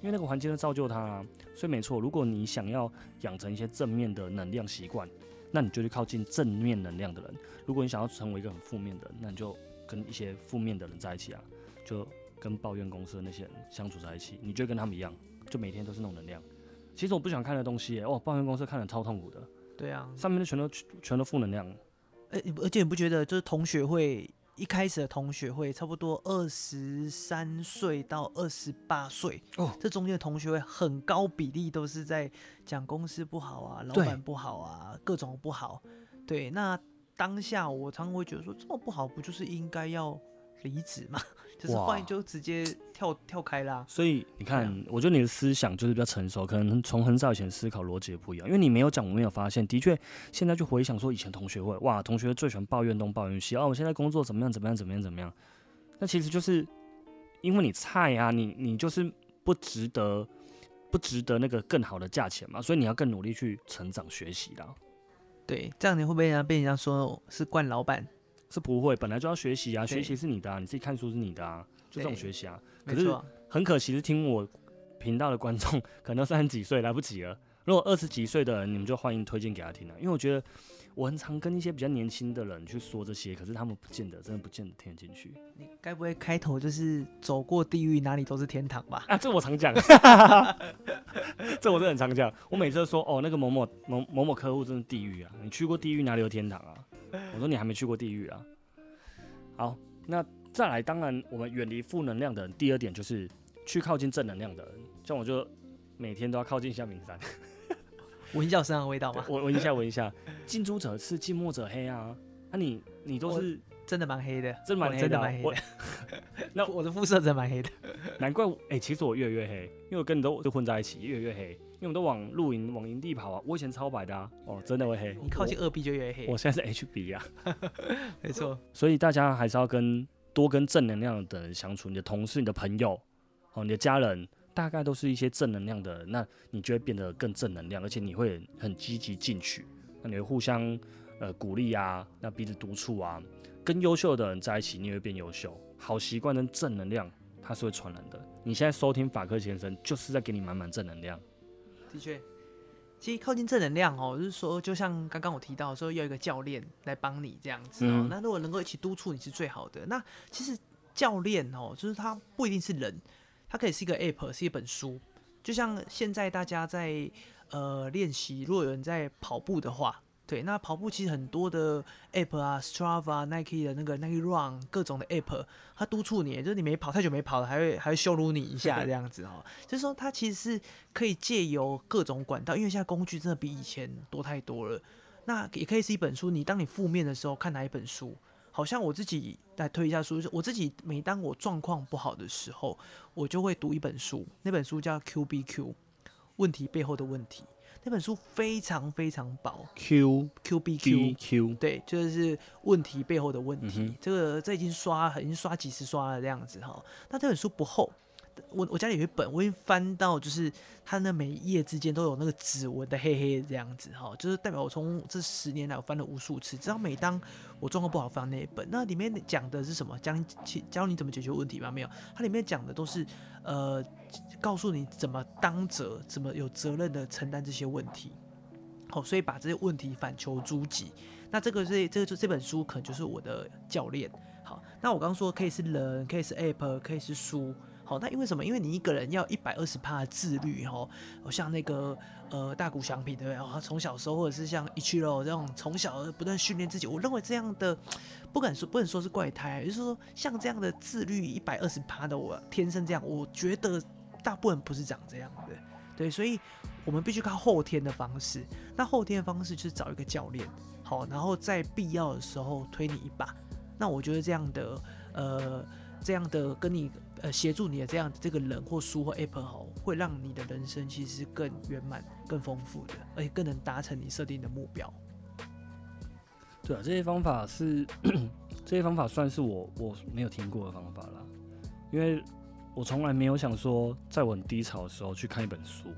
因为那个环境都造就他，啊所以没错。如果你想要养成一些正面的能量习惯，那你就去靠近正面能量的人。如果你想要成为一个很负面的人，那你就跟一些负面的人在一起啊，就跟抱怨公司的那些人相处在一起，你就跟他们一样，就每天都是那种能量。其实我不想看的东西，哦，抱怨公司看的超痛苦的。对啊，上面的全都全都负能量。而而且你不觉得就是同学会？一开始的同学会差不多二十三岁到二十八岁，哦，这中间的同学会很高比例都是在讲公司不好啊，老板不好啊，各种不好。对，那当下我常常会觉得说，这么不好，不就是应该要离职嘛？就是换就直接跳跳开啦。所以你看，我觉得你的思想就是比较成熟，可能从很早以前思考逻辑也不一样。因为你没有讲，我没有发现。的确，现在就回想说以前同学会，哇，同学最喜欢抱怨东抱怨西。哦，我现在工作怎么样？怎么样？怎么样？怎么样？那其实就是因为你菜啊，你你就是不值得，不值得那个更好的价钱嘛。所以你要更努力去成长学习啦。对，这样你会不会被人家说是惯老板？是不会，本来就要学习啊，学习是你的啊，你自己看书是你的啊，就这种学习啊。可是很可惜是听我频道的观众可能三十几岁来不及了。如果二十几岁的人，你们就欢迎推荐给他听了，因为我觉得我很常跟一些比较年轻的人去说这些，可是他们不见得，真的不见得听得进去。你该不会开头就是走过地狱哪里都是天堂吧？啊，这我常讲，这我真的很常讲。我每次都说哦，那个某某某某某客户真的地狱啊，你去过地狱哪里有天堂啊？我说你还没去过地狱啊。好，那再来，当然我们远离负能量的人，第二点就是去靠近正能量的人。像我就每天都要靠近一下名山，闻一下身上的味道吗？闻闻一下，闻一下。近朱者赤，近墨者黑啊。那你你都是真的蛮黑的，真蛮黑的，蛮黑的。那我的肤色真蛮黑的，难怪哎，其实我越来越黑，因为我跟你都都混在一起，越来越黑。因为我们都往露营、往营地跑啊！我以前超白的啊，哦，真的会黑。你靠近二 B 就越黑。我现在是 HB 啊，没错。所以大家还是要跟多跟正能量的人相处。你的同事、你的朋友、哦，你的家人，大概都是一些正能量的人，那你就会变得更正能量，而且你会很积极进取。那你会互相呃鼓励啊，那彼此督促啊，跟优秀的人在一起，你会变优秀。好习惯跟正能量，它是会传染的。你现在收听法克先生，就是在给你满满正能量。的确，其实靠近正能量哦，就是说，就像刚刚我提到说，要一个教练来帮你这样子哦。那如果能够一起督促你是最好的。那其实教练哦，就是他不一定是人，他可以是一个 app，是一本书。就像现在大家在呃练习，如果有人在跑步的话。对，那跑步其实很多的 app 啊，Strava、Nike 的那个 Nike Run 各种的 app，它督促你，就是你没跑太久没跑了，还会还会羞辱你一下 这样子哦。就是说，它其实是可以借由各种管道，因为现在工具真的比以前多太多了。那也可以是一本书，你当你负面的时候看哪一本书？好像我自己来推一下书，我自己每当我状况不好的时候，我就会读一本书，那本书叫 Q B Q，问题背后的问题。那本书非常非常薄，Q Q B Q Q，对，就是问题背后的问题。这个这已经刷，已经刷几十刷了这样子哈。那这本书不厚，我我家里有一本，我已经翻到就是它那每一页之间都有那个指纹的黑黑这样子哈，就是代表我从这十年来我翻了无数次，只要每当我状况不好翻那一本，那里面讲的是什么？教教你怎么解决问题吗？没有，它里面讲的都是呃告诉你怎么当责，怎么有责任的承担这些问题。好，所以把这些问题反求诸己。那这个这这个就这本书可能就是我的教练。好，那我刚刚说可以是人，可以是 app，可以是书。好，那因为什么？因为你一个人要一百二十趴自律哈。像那个呃大谷翔平对不对？哦，从小时候或者是像一区喽这种从小不断训练自己，我认为这样的不敢说不能说是怪胎，就是说像这样的自律一百二十趴的我天生这样，我觉得大部分不是长这样的。对，所以我们必须靠后天的方式。那后天的方式就是找一个教练，好，然后在必要的时候推你一把。那我觉得这样的，呃，这样的跟你呃协助你的这样这个人或书或 app 好，会让你的人生其实更圆满、更丰富的，而且更能达成你设定的目标。对啊，这些方法是 这些方法算是我我没有听过的方法啦，因为。我从来没有想说，在我很低潮的时候去看一本书。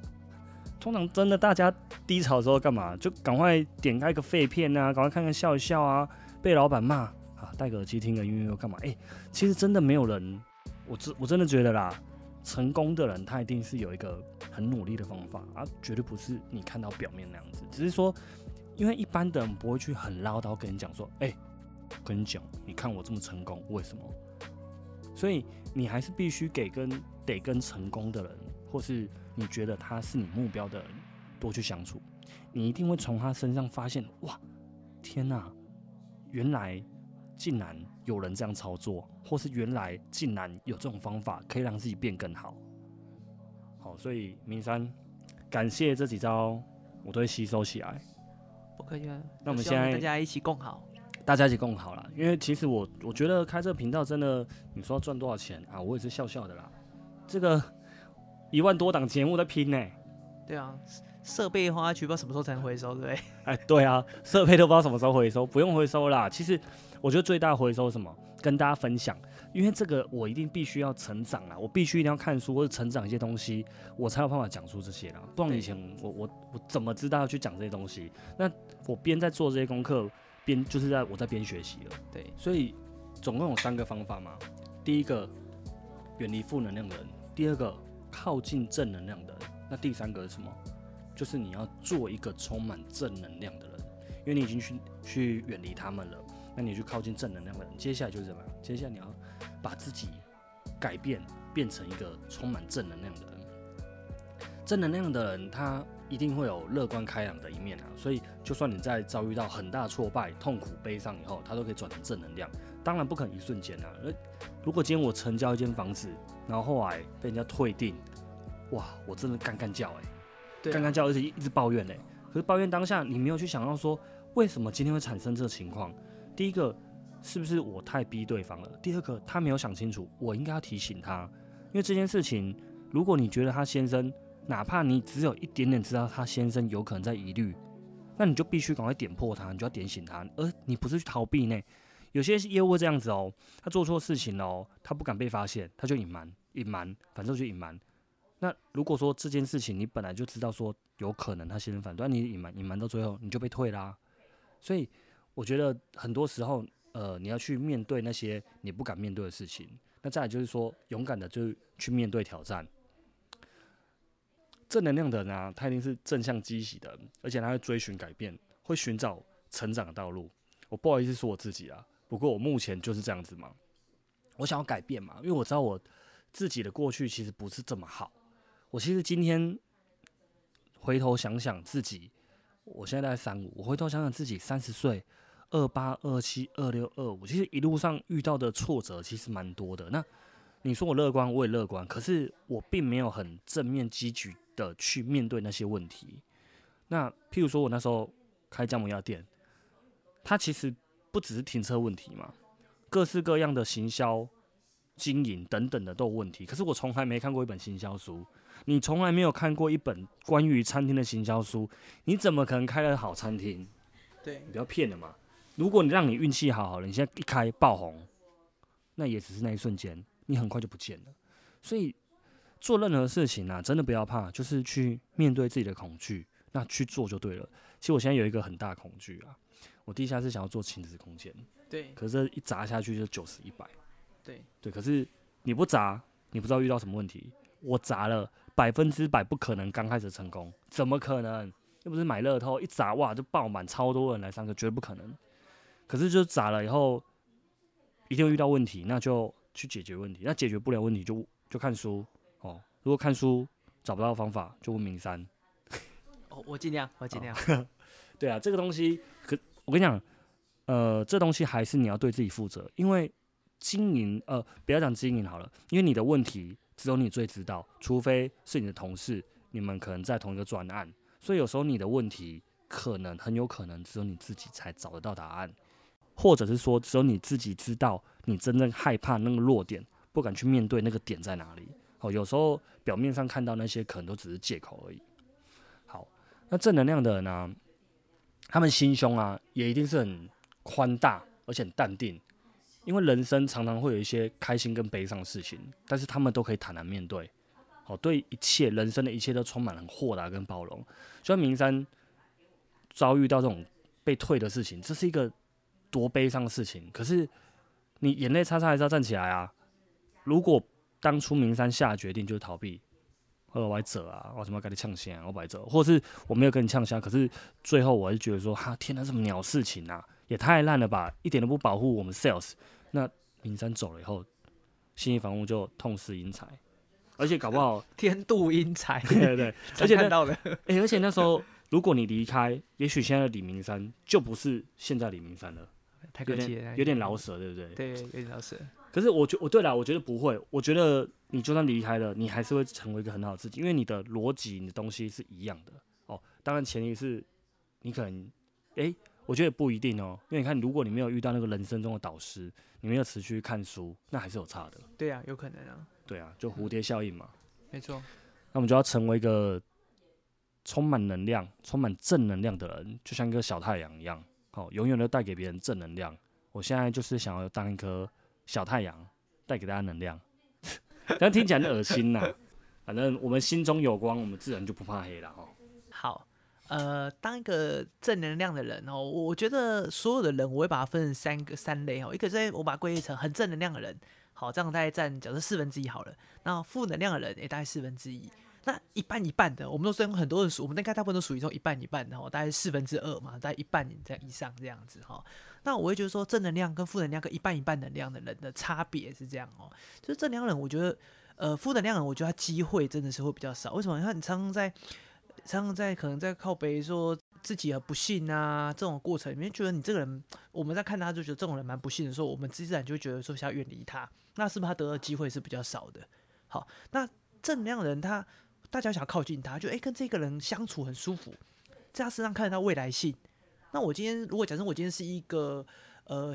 通常真的，大家低潮的时候干嘛？就赶快点开一个废片啊，赶快看看笑一笑啊，被老板骂啊，戴个耳机听个音乐又干嘛？哎，其实真的没有人，我真我真的觉得啦，成功的人他一定是有一个很努力的方法啊，绝对不是你看到表面那样子。只是说，因为一般的人不会去很唠叨跟你讲说，哎，跟你讲，你看我这么成功，为什么？所以你还是必须给跟得跟成功的人，或是你觉得他是你目标的人多去相处，你一定会从他身上发现，哇，天哪，原来竟然有人这样操作，或是原来竟然有这种方法可以让自己变更好。好，所以明山，感谢这几招，我都会吸收起来。不客气。那我们现在大家一起共好。大家一起共好了，因为其实我我觉得开这个频道真的，你说赚多少钱啊？我也是笑笑的啦。这个一万多档节目在拼呢。对啊，设备花去不知道什么时候才能回收，对不对？哎，对啊，设备都不知道什么时候回收，不用回收啦。其实我觉得最大回收什么？跟大家分享，因为这个我一定必须要成长啊，我必须一定要看书或者成长一些东西，我才有办法讲出这些啦。不然以前我我我怎么知道要去讲这些东西？那我边在做这些功课。边就是在我在边学习了，对，所以总共有三个方法嘛。第一个，远离负能量的人；第二个，靠近正能量的人；那第三个是什么？就是你要做一个充满正能量的人，因为你已经去去远离他们了，那你去靠近正能量的人。接下来就是什么？接下来你要把自己改变，变成一个充满正能量的人。正能量的人，他。一定会有乐观开朗的一面啊，所以就算你在遭遇到很大挫败、痛苦、悲伤以后，他都可以转成正能量。当然不可能一瞬间啊。如果今天我成交一间房子，然后后来被人家退订，哇，我真的干干叫哎，干干叫，而且一直抱怨哎。可是抱怨当下，你没有去想到说，为什么今天会产生这个情况？第一个，是不是我太逼对方了？第二个，他没有想清楚，我应该要提醒他，因为这件事情，如果你觉得他先生。哪怕你只有一点点知道他先生有可能在疑虑，那你就必须赶快点破他，你就要点醒他，而你不是去逃避呢。有些业务这样子哦，他做错事情哦，他不敢被发现，他就隐瞒，隐瞒，反正就隐瞒。那如果说这件事情你本来就知道说有可能他先反对，你隐瞒，隐瞒到最后你就被退啦。所以我觉得很多时候，呃，你要去面对那些你不敢面对的事情。那再来就是说，勇敢的就去面对挑战。正能量的人啊，他一定是正向积极的，而且他会追寻改变，会寻找成长的道路。我不好意思说我自己啊，不过我目前就是这样子嘛。我想要改变嘛，因为我知道我自己的过去其实不是这么好。我其实今天回头想想自己，我现在在三五，我回头想想自己三十岁，二八、二七、二六、二五，其实一路上遇到的挫折其实蛮多的。那你说我乐观，我也乐观，可是我并没有很正面积极。的去面对那些问题。那譬如说，我那时候开姜母鸭店，它其实不只是停车问题嘛，各式各样的行销、经营等等的都有问题。可是我从来没看过一本行销书，你从来没有看过一本关于餐厅的行销书，你怎么可能开了好餐厅？对，你不要骗了嘛。如果你让你运气好好了，你现在一开爆红，那也只是那一瞬间，你很快就不见了。所以。做任何事情啊，真的不要怕，就是去面对自己的恐惧，那去做就对了。其实我现在有一个很大的恐惧啊，我地下室想要做亲子空间，对可是一砸下去就九十一百，对对，可是你不砸，你不知道遇到什么问题。我砸了，百分之百不可能刚开始成功，怎么可能？又不是买乐透，一砸哇就爆满，超多人来上课，绝对不可能。可是就砸了以后，一定会遇到问题，那就去解决问题。那解决不了问题就就看书哦。如果看书找不到方法，就问明山。哦，我尽量，我尽量。对啊，这个东西，可我跟你讲，呃，这东西还是你要对自己负责，因为经营，呃，不要讲经营好了，因为你的问题只有你最知道，除非是你的同事，你们可能在同一个专案，所以有时候你的问题可能很有可能只有你自己才找得到答案，或者是说只有你自己知道你真正害怕那个弱点，不敢去面对那个点在哪里。哦，有时候表面上看到那些可能都只是借口而已。好，那正能量的人呢？他们心胸啊，也一定是很宽大，而且很淡定。因为人生常常会有一些开心跟悲伤的事情，但是他们都可以坦然面对。好，对一切人生的一切都充满了豁达跟包容。就像明山遭遇到这种被退的事情，这是一个多悲伤的事情。可是你眼泪擦擦还是要站起来啊！如果当初明山下决定就是逃避，呃，我还走啊，我怎么跟你呛香啊？我白走，或是我没有跟你呛香，可是最后我还是觉得说，哈，天哪，什么鸟事情啊，也太烂了吧，一点都不保护我们 sales。那明山走了以后，新义房屋就痛失英才，而且搞不好 天妒英才，对 对对，而且那看到了，哎、而且那时候如果你离开，也许现在的李明山就不是现在李明山了，太客气了，有点老舍，对不对？对，有点老舍。可是我觉我对了，我觉得不会。我觉得你就算离开了，你还是会成为一个很好的自己，因为你的逻辑、你的东西是一样的哦。当然前提是你可能，诶，我觉得不一定哦。因为你看，如果你没有遇到那个人生中的导师，你没有持续看书，那还是有差的。对啊，有可能啊，对啊，就蝴蝶效应嘛。没错。那我们就要成为一个充满能量、充满正能量的人，就像一个小太阳一样，好、永远都带给别人正能量。我现在就是想要当一颗小太阳，带给大家能量，但听起来很恶心呐、反正我们心中有光，我们自然就不怕黑了哦。呃，当一个正能量的人哦，我觉得所有的人我会把它分成三个三类哦，一个是我把它归类成很正能量的人，好，这样大概占假设四分之一好了，那负能量的人也大概四分之一。那一半一半的，我们都虽然很多人属，我们应该大部分都属于这种一半一半的哦，大概四分之二嘛，大概一半在以上这样子哈。那我会觉得说，正能量跟负能量跟一半一半能量的人的差别是这样哦，就是正能量人，我觉得呃负能量人，我觉得他机会真的是会比较少。为什么？因为你常常在常常在可能在靠背说自己很不幸啊这种过程里面，觉得你这个人，我们在看他就觉得这种人蛮不幸的时候，我们自然就觉得说想要远离他，那是不是他得的机会是比较少的？好，那正能量人他大家想靠近他，就诶跟这个人相处很舒服，在他身上看得到未来性。那我今天如果假设我今天是一个呃，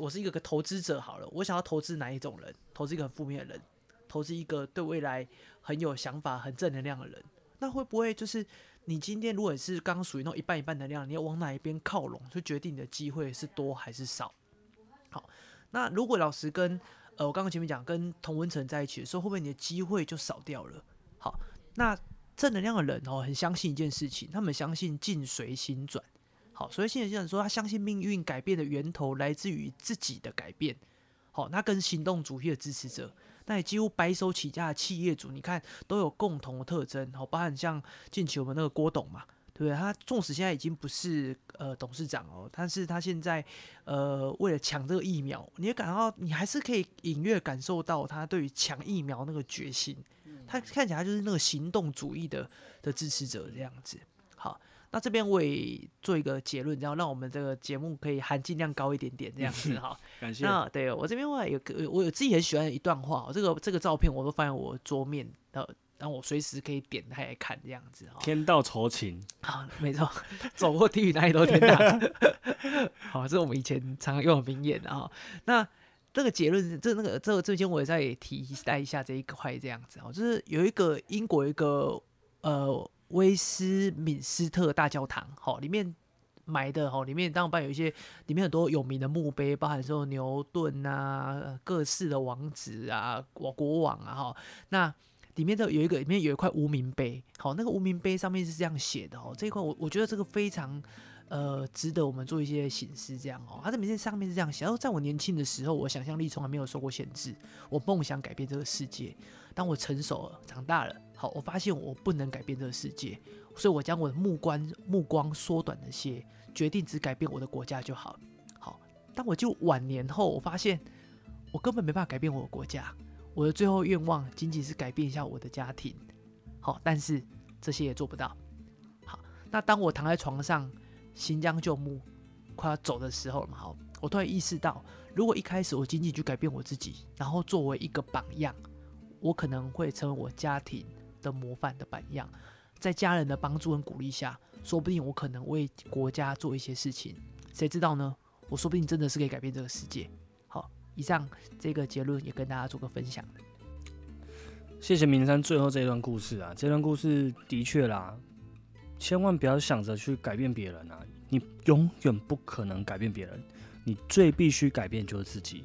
我是一个个投资者好了，我想要投资哪一种人？投资一个很负面的人，投资一个对未来很有想法、很正能量的人，那会不会就是你今天如果是刚属于那种一半一半能量，你要往哪一边靠拢，就决定你的机会是多还是少？好，那如果老师跟呃我刚刚前面讲跟童文成在一起的时候，会不会你的机会就少掉了？好，那正能量的人哦，很相信一件事情，他们相信境随心转。好，所以现在这样说，他相信命运改变的源头来自于自己的改变。好，那跟行动主义的支持者，那也几乎白手起家的企业主，你看都有共同的特征。好，包含像近期我们那个郭董嘛，对不对？他纵使现在已经不是呃董事长哦，但是他现在呃为了抢这个疫苗，你也感到你还是可以隐约感受到他对于抢疫苗那个决心。他看起来就是那个行动主义的的支持者这样子。好。那这边我也做一个结论，然后让我们这个节目可以含金量高一点点，这样子哈。感谢。那对我这边话有个，我有自己很喜欢的一段话，这个这个照片我都放在我桌面的，让我随时可以点开来看，这样子哈。天道酬勤，好，没错，走过地狱哪里都天堂。好，这是我们以前常常用的名言啊。那这个结论，这那个这这边我也再提带一下这一块，这样子哦，就是有一个英国一个呃。威斯敏斯特大教堂，好，里面埋的，好，里面当然有一些，里面很多有名的墓碑，包含说牛顿啊，各式的王子啊，国国王啊，哈，那里面的有一个里面有一块无名碑，好，那个无名碑上面是这样写的哦，这一块我我觉得这个非常呃值得我们做一些醒思，这样哦，它的名字上面是这样写，然后在我年轻的时候，我想象力从来没有受过限制，我梦想改变这个世界，当我成熟了，长大了，好，我发现我不能改变这个世界，所以我将我的目光目光缩短了些，决定只改变我的国家就好，好，当我就晚年后，我发现我根本没办法改变我的国家。我的最后愿望仅仅是改变一下我的家庭，好，但是这些也做不到。好，那当我躺在床上，行将就木，快要走的时候嘛，好，我突然意识到，如果一开始我仅仅去改变我自己，然后作为一个榜样，我可能会成为我家庭的模范的榜样，在家人的帮助跟鼓励下，说不定我可能为国家做一些事情，谁知道呢？我说不定真的是可以改变这个世界。好以上这个结论也跟大家做个分享。谢谢明山最后这一段故事啊，这段故事的确啦，千万不要想着去改变别人啊，你永远不可能改变别人，你最必须改变就是自己。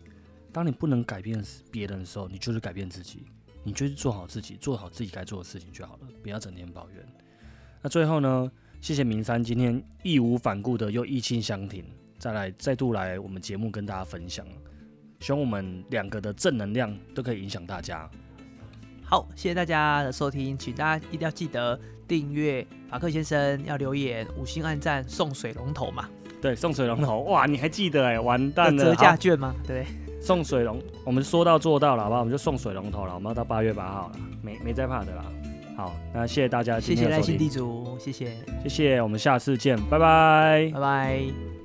当你不能改变别人的时候，你就是改变自己，你就是做好自己，做好自己该做的事情就好了，不要整天抱怨。那最后呢，谢谢明山今天义无反顾的又意气相挺，再来再度来我们节目跟大家分享。希望我们两个的正能量都可以影响大家。好，谢谢大家的收听，请大家一定要记得订阅法克先生，要留言五星暗赞送水龙头嘛？对，送水龙头，哇，你还记得哎？完蛋了，折价券吗？对，送水龙，我们说到做到了，好不好？我们就送水龙头了，我们要到八月八号了，没没再怕的啦。好，那谢谢大家，谢谢耐心地主，谢谢，谢谢，我们下次见，拜拜，拜拜。